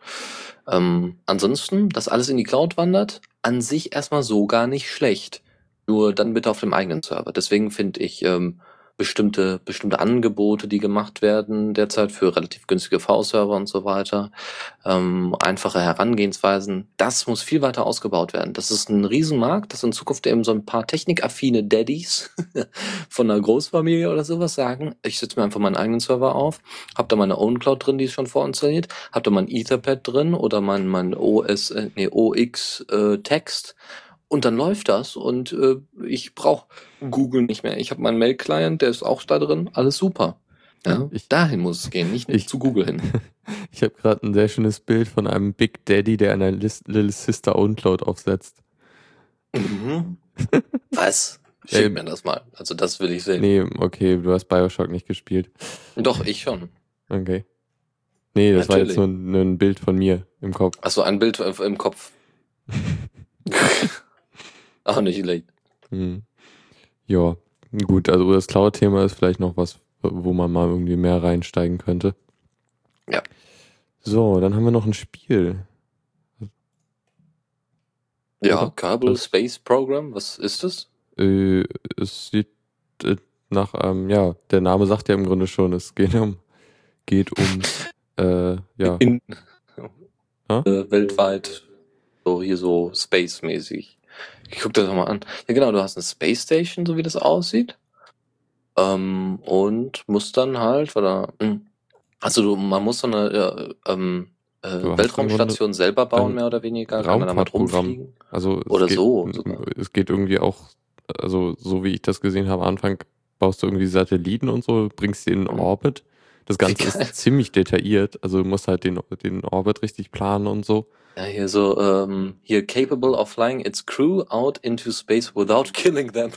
Ähm, ansonsten, dass alles in die Cloud wandert, an sich erstmal so gar nicht schlecht. Nur dann bitte auf dem eigenen Server. Deswegen finde ich ähm, bestimmte, bestimmte Angebote, die gemacht werden, derzeit für relativ günstige V-Server und so weiter, ähm, einfache Herangehensweisen, das muss viel weiter ausgebaut werden. Das ist ein Riesenmarkt, dass in Zukunft eben so ein paar technikaffine Daddies [laughs] von einer Großfamilie oder sowas sagen, ich setze mir einfach meinen eigenen Server auf, hab da meine Own Cloud drin, die ist schon vorinstalliert, hab da mein Etherpad drin oder mein, mein OS, äh, nee, OX äh, Text und dann läuft das und äh, ich brauche Google nicht mehr. Ich habe meinen Mail-Client, der ist auch da drin, alles super. Ja, Ich- dahin muss es gehen, nicht [laughs] Ich- zu Google hin. [laughs] Ich habe gerade ein sehr schönes Bild von einem Big Daddy, der eine Lis- Little Sister Own Cloud aufsetzt. Mhm. [laughs] Was? Schick mir das mal. Also das will ich sehen. Nee, okay, du hast Bioshock nicht gespielt. Doch, ich schon. Okay. Nee, das war jetzt Natürlich. nur ein, nur ein Bild von mir im Kopf. Achso, ein Bild äh, im Kopf. Auch nicht schlecht. Hm. Ja, gut, also das Cloud-Thema ist vielleicht noch was, wo man mal irgendwie mehr reinsteigen könnte. Ja. So, dann haben wir noch ein Spiel. Ja, Kerbal das- Space Program, was ist das? Äh, es sieht äh, nach, ähm, ja, der Name sagt ja im Grunde schon, es geht um, geht um, [laughs] äh, ja, In, äh, weltweit, so hier so Space-mäßig. Ich guck das doch mal an. Ja genau, du hast eine Space Station, so wie das aussieht. Ähm, und musst dann halt, oder, mh. also du, man muss so eine ja, ähm, äh, Weltraumstation selber bauen, mehr oder weniger. Kann man damit rumfliegen. Also Oder geht, so sogar. Es geht irgendwie auch, also so wie ich das gesehen habe, am Anfang baust du irgendwie Satelliten und so, bringst die in Mhm. Das Ganze ist ziemlich detailliert, also du musst halt den, den Orbit richtig planen und so. Ja, hier so, ähm, hier capable of flying its crew out into space without [laughs] killing them.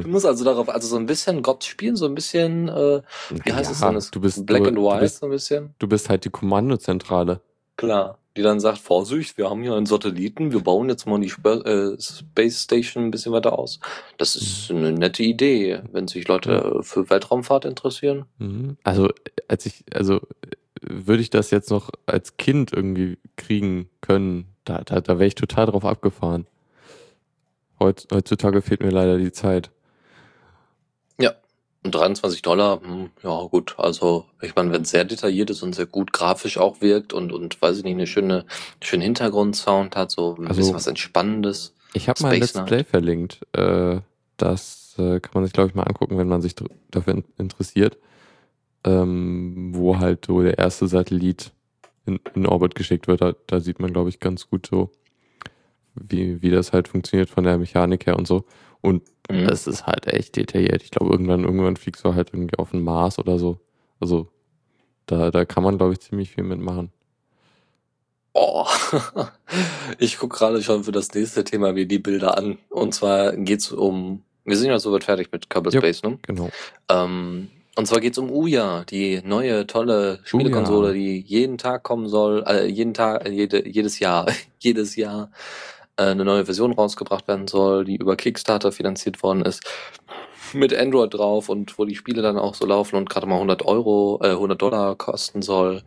du musst also darauf, also so ein bisschen Gott spielen, so ein bisschen, äh, wie heißt es Ja, denn? Das du bist, Black du, and White, so ein bisschen. du bist halt die Kommandozentrale. Klar. Die dann sagt, Vorsicht, wir haben hier einen Satelliten, wir bauen jetzt mal die äh, Space Station ein bisschen weiter aus. Das ist Mhm. eine nette Idee, wenn sich Leute für Weltraumfahrt interessieren. Mhm. Also, als ich, also, würde ich das jetzt noch als Kind irgendwie kriegen können, da, da, da wäre ich total drauf abgefahren. Heutz, heutzutage fehlt mir leider die Zeit. Und 23 Dollar, hm, ja gut, also ich meine, wenn es sehr detailliert ist und sehr gut grafisch auch wirkt und, und weiß ich nicht, eine schöne, schönen Hintergrundsound hat, so ein Also- bisschen was Entspannendes. Ich habe mal ein Let's. Play verlinkt. Äh, das äh, kann man sich, glaube ich, mal angucken, wenn man sich dafür in interessiert. Ähm, wo halt so der erste Satellit in, in Orbit geschickt wird. Da, da sieht man, glaube ich, ganz gut so, wie, wie das halt funktioniert von der Mechanik her und so. Und Mhm. es ist halt echt detailliert. Ich glaube, irgendwann, irgendwann fliegst du halt irgendwie auf den Mars oder so. Also da, da kann man, glaube ich, ziemlich viel mitmachen. Oh, [laughs] ich gucke gerade schon für das nächste Thema mir die Bilder an. Und zwar geht's um, wir sind ja soweit fertig mit Ja. Space, ne? Genau. Ähm, und zwar geht's um Ouya, die neue tolle Spielekonsole, die jeden Tag kommen soll, äh, jeden Tag, jede, jedes Jahr, [laughs] jedes Jahr eine neue Version rausgebracht werden soll, die über Kickstarter finanziert worden ist, mit Android drauf und wo die Spiele dann auch so laufen und gerade mal 100 Euro, äh, 100 Dollar kosten soll.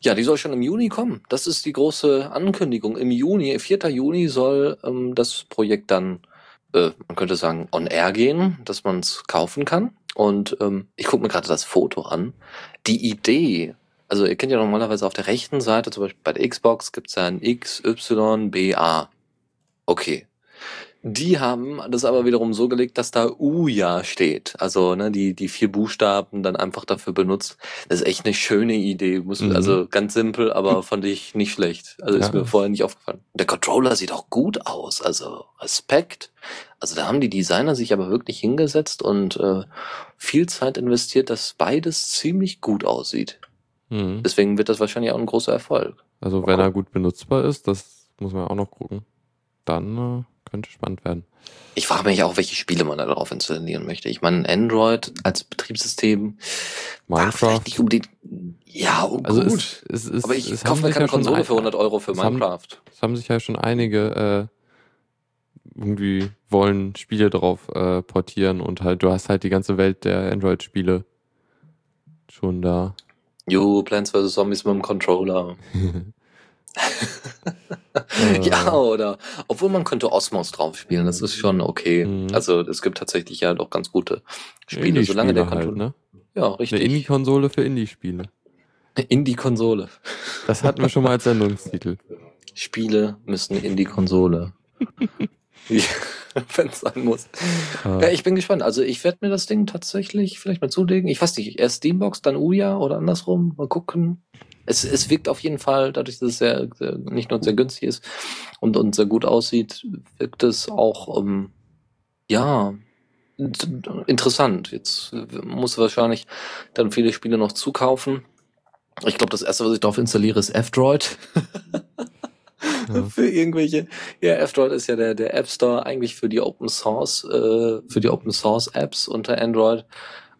Ja, die soll schon im Juni kommen. Das ist die große Ankündigung. Im Juni, 4. Juni soll ähm, das Projekt dann, äh, man könnte sagen, on air gehen, dass man es kaufen kann. Und ähm, ich gucke mir gerade das Foto an. Die Idee, also ihr kennt ja normalerweise auf der rechten Seite, zum Beispiel bei der Xbox, gibt's ja ein X, Y, B, A. Okay. Die haben das aber wiederum so gelegt, dass da Uja steht. Also ne, die, die vier Buchstaben dann einfach dafür benutzt. Das ist echt eine schöne Idee. Muss, Mhm. Also ganz simpel, aber fand ich nicht schlecht. Also ist Ja. mir vorher nicht aufgefallen. Der Controller sieht auch gut aus. Also Respekt. Also da haben die Designer sich aber wirklich hingesetzt und äh, viel Zeit investiert, dass beides ziemlich gut aussieht. Mhm. Deswegen wird das wahrscheinlich auch ein großer Erfolg. Also wenn er gut benutzbar ist, das muss man auch noch gucken. Dann äh, könnte spannend werden. Ich frage mich auch, welche Spiele man da drauf installieren möchte. Ich meine, Android als Betriebssystem Minecraft. nicht unbedingt. Ja, oh, Also gut. es, es, es, aber ich kaufe mir keine ja Konsole ein- für 100 Euro für es haben- Minecraft. Es haben sich ja schon einige äh, irgendwie wollen Spiele drauf äh, portieren und halt du hast halt die ganze Welt der Android-Spiele schon da. Jo, Plants vs. Zombies mit dem Controller. [laughs] [laughs] Äh, Ja, oder obwohl man könnte Osmos drauf spielen, das ist schon okay. Mhm. Also es gibt tatsächlich ja doch ganz gute Spiele, solange der Controller. halt, ne? Ja, Eine richtig. Indie-Konsole für Indie-Spiele. [laughs] Indie-Konsole. Das hatten wir schon mal als Sendungstitel. Spiele müssen in die Konsole. [laughs] Wenn es sein muss. Äh, Ja, ich bin gespannt. Also ich werde mir das Ding tatsächlich vielleicht mal zulegen. Ich weiß nicht, erst Steambox, dann Uja oder andersrum. Mal gucken. Es, es wirkt auf jeden Fall, dadurch, dass es sehr, sehr nicht nur sehr günstig ist und, und sehr gut aussieht, wirkt es auch, ähm, ja, int- interessant. Jetzt äh, muss wahrscheinlich dann viele Spiele noch zukaufen. Ich glaube, das erste, was ich drauf installiere, ist F-Droid. Ja. [laughs] für irgendwelche. Ja, F-Droid ist ja der, der App Store eigentlich für die Open Source, äh, für die Open Source Apps unter Android.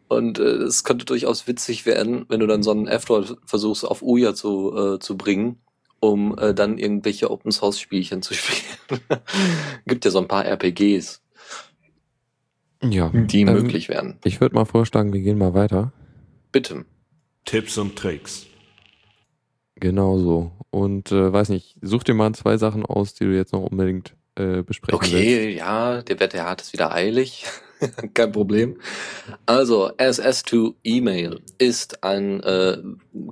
Und äh, es könnte durchaus witzig werden, wenn du dann so einen F-Droid versuchst auf Ouya zu, äh, zu bringen, um äh, dann irgendwelche Open Source Spielchen zu [laughs] spielen. Gibt ja so ein paar RPGs, ja. die Ähm, möglich wären. Ich würde mal vorschlagen, wir gehen mal weiter. Bitte. Tipps und Tricks. Genau so. Und äh, weiß nicht, such dir mal zwei Sachen aus, die du jetzt noch unbedingt äh, besprechen willst. Okay, ja, der Wetter hat es wieder eilig. [laughs] [laughs] Kein Problem. Also, SS2 E-Mail ist ein, äh,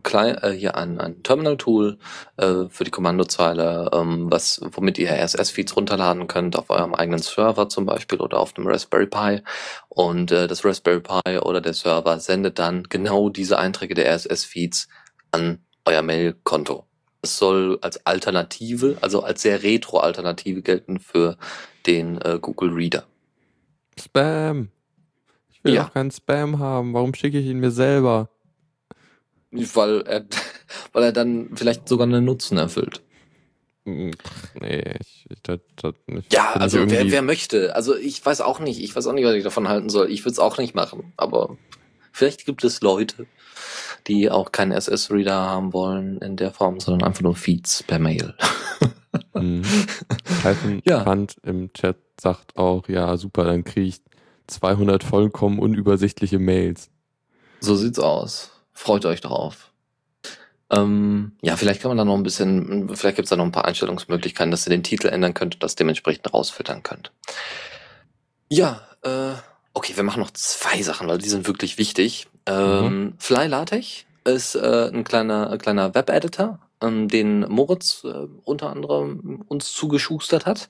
klein, äh, hier ein, ein Terminal-Tool äh, für die Kommandozeile, ähm, was, womit ihr RSS-Feeds runterladen könnt auf eurem eigenen Server zum Beispiel oder auf dem Raspberry Pi. Und äh, das Raspberry Pi oder der Server sendet dann genau diese Einträge der RSS-Feeds an euer Mail-Konto. Es soll als Alternative, also als sehr Retro-Alternative gelten für den äh, Google Reader. Spam. Ich will Ja. doch keinen Spam haben. Warum schicke ich ihn mir selber? Weil er, [laughs] weil er dann vielleicht sogar einen Nutzen erfüllt. Hm, Nee, ich, ich, das, das nicht. Ja, ich also wer, irgendwie- wer möchte. Also ich weiß auch nicht. Ich weiß auch nicht, was ich davon halten soll. Ich würde es auch nicht machen. Aber vielleicht gibt es Leute, die auch keinen SS-Reader haben wollen in der Form, sondern einfach nur Feeds per Mail. [laughs] Mhm. [laughs] Python Ja. Fund im Chat sagt auch, ja, super, dann kriege ich 200 vollkommen unübersichtliche Mails. So sieht's aus. Freut euch drauf. Ähm, ja, vielleicht kann man da noch ein bisschen, vielleicht gibt es da noch ein paar Einstellungsmöglichkeiten, dass ihr den Titel ändern könnt und das dementsprechend rausfüttern könnt. Ja, äh, okay, wir machen noch zwei Sachen, weil die sind wirklich wichtig. Ähm, mhm. Fly LaTeX ist äh, ein kleiner, ein kleiner Web-Editor, ähm, den Moritz äh, unter anderem uns zugeschustert hat.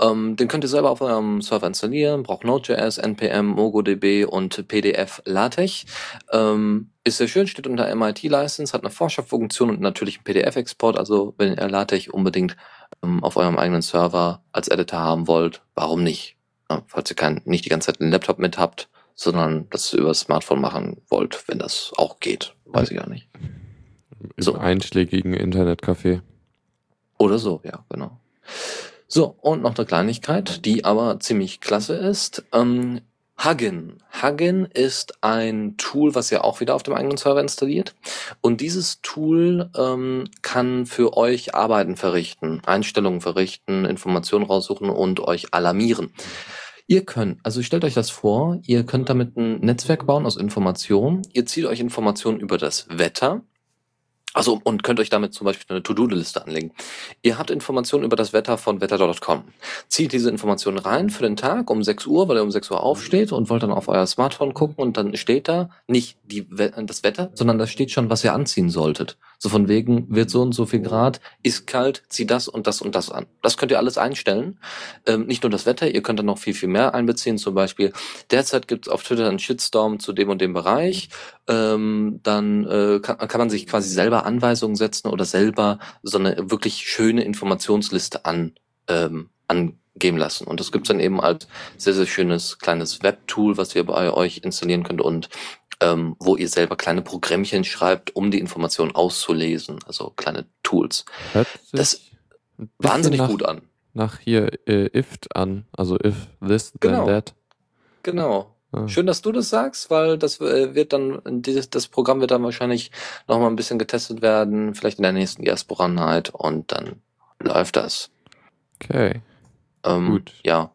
Ähm, den könnt ihr selber auf eurem Server installieren, braucht Node.js, NPM, MongoDB und PDF LaTeX. Ähm, ist sehr schön, steht unter MIT-License, hat eine Vorschaufunktion und natürlich einen PDF-Export. Also wenn ihr LaTeX unbedingt ähm, auf eurem eigenen Server als Editor haben wollt, warum nicht? Ja, falls ihr kein, nicht die ganze Zeit einen Laptop mit habt, sondern das über das Smartphone machen wollt, wenn das auch geht. Weiß ich gar nicht. Im so. einschlägigen Internetcafé. Oder so, ja, genau. So, und noch eine Kleinigkeit, die aber ziemlich klasse ist. Ähm, Huggin. Huggin ist ein Tool, was ihr auch wieder auf dem eigenen Server installiert. Und dieses Tool ähm, kann für euch Arbeiten verrichten, Einstellungen verrichten, Informationen raussuchen und euch alarmieren. Ihr könnt, also stellt euch das vor, ihr könnt damit ein Netzwerk bauen aus Informationen. Ihr zieht euch Informationen über das Wetter also und könnt euch damit zum Beispiel eine To-Do-Liste anlegen. Ihr habt Informationen über das Wetter von wetter.com. Zieht diese Informationen rein für den Tag um 6 Uhr, weil ihr um 6 Uhr aufsteht und wollt dann auf euer Smartphone gucken und dann steht da nicht die, das Wetter, sondern da steht schon, was ihr anziehen solltet. So von wegen wird so und so viel Grad, ist kalt, zieh das und das und das an. Das könnt ihr alles einstellen. Ähm, nicht nur das Wetter, ihr könnt dann noch viel, viel mehr einbeziehen. Zum Beispiel, derzeit gibt es auf Twitter einen Shitstorm zu dem und dem Bereich. Ähm, dann äh, kann, kann man sich quasi selber Anweisungen setzen oder selber so eine wirklich schöne Informationsliste an, ähm, angeben lassen. Und das gibt's dann eben als sehr, sehr schönes kleines Webtool, was ihr bei euch installieren könnt und ähm, wo ihr selber kleine Programmchen schreibt, um die Informationen auszulesen, also kleine Tools. Hört das wahnsinnig nach, gut an. Nach hier äh, if an, also if this, then genau. that. Genau. Ah. Schön, dass du das sagst, weil das äh, wird dann, dieses, das Programm wird dann wahrscheinlich noch mal ein bisschen getestet werden, vielleicht in der nächsten Night und dann läuft das. Okay. Ähm, Gut. Ja.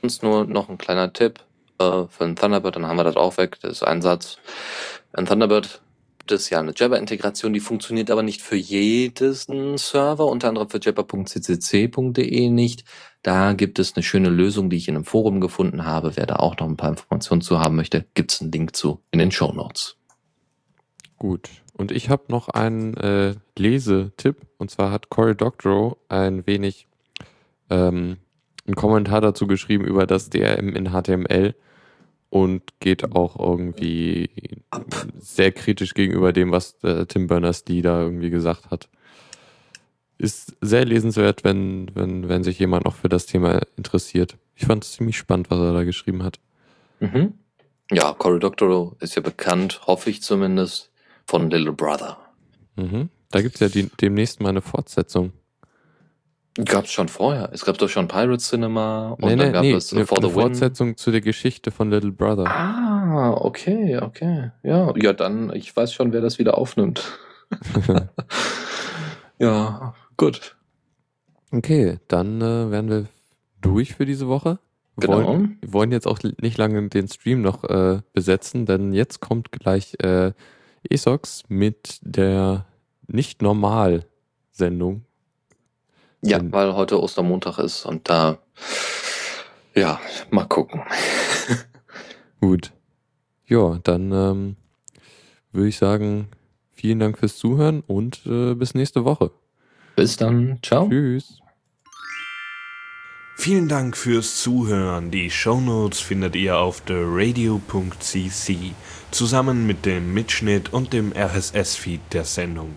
Sonst nur noch ein kleiner Tipp äh, für ein Thunderbird, dann haben wir das auch weg, das ist ein Satz. Ein Thunderbird gibt es ja eine Jabber-Integration, die funktioniert aber nicht für jeden Server, unter anderem für jabber.ccc.de nicht. Da gibt es eine schöne Lösung, die ich in einem Forum gefunden habe. Wer da auch noch ein paar Informationen zu haben möchte, gibt es einen Link zu in den Show Notes. Gut. Und ich habe noch einen äh, Lesetipp. Und zwar hat Cory Doctorow ein wenig ähm, einen Kommentar dazu geschrieben über das DRM in HTML und geht auch irgendwie sehr kritisch gegenüber dem, was äh, Tim Berners-Lee da irgendwie gesagt hat. Ist sehr lesenswert, wenn, wenn, wenn sich jemand noch für das Thema interessiert. Ich fand es ziemlich spannend, was er da geschrieben hat. Mhm. Ja, Cory Doctorow ist ja bekannt, hoffe ich zumindest, von Little Brother. Mhm. Da gibt es ja die, demnächst mal eine Fortsetzung. Gab es schon vorher. Es gab doch schon Pirate Cinema und nee, dann nee, gab nee, es eine, For the eine Fortsetzung zu der Geschichte von Little Brother. Ah, okay, okay. Ja, ja, dann, ich weiß schon, wer das wieder aufnimmt. [laughs] [laughs] ja, gut. Okay, dann äh, werden wir durch für diese Woche. Wir genau. Wollen, wir wollen jetzt auch nicht lange den Stream noch äh, besetzen, denn jetzt kommt gleich äh, ESOX mit der nicht normal Sendung ja, und weil heute Ostermontag ist und da, ja, mal gucken. [laughs] Gut. Ja, dann ähm, würde ich sagen, vielen Dank fürs Zuhören und äh, bis nächste Woche. Bis dann. Ciao. Tschüss. Vielen Dank fürs Zuhören. Die Shownotes findet ihr auf theradio.cc zusammen mit dem Mitschnitt und dem RSS-Feed der Sendung.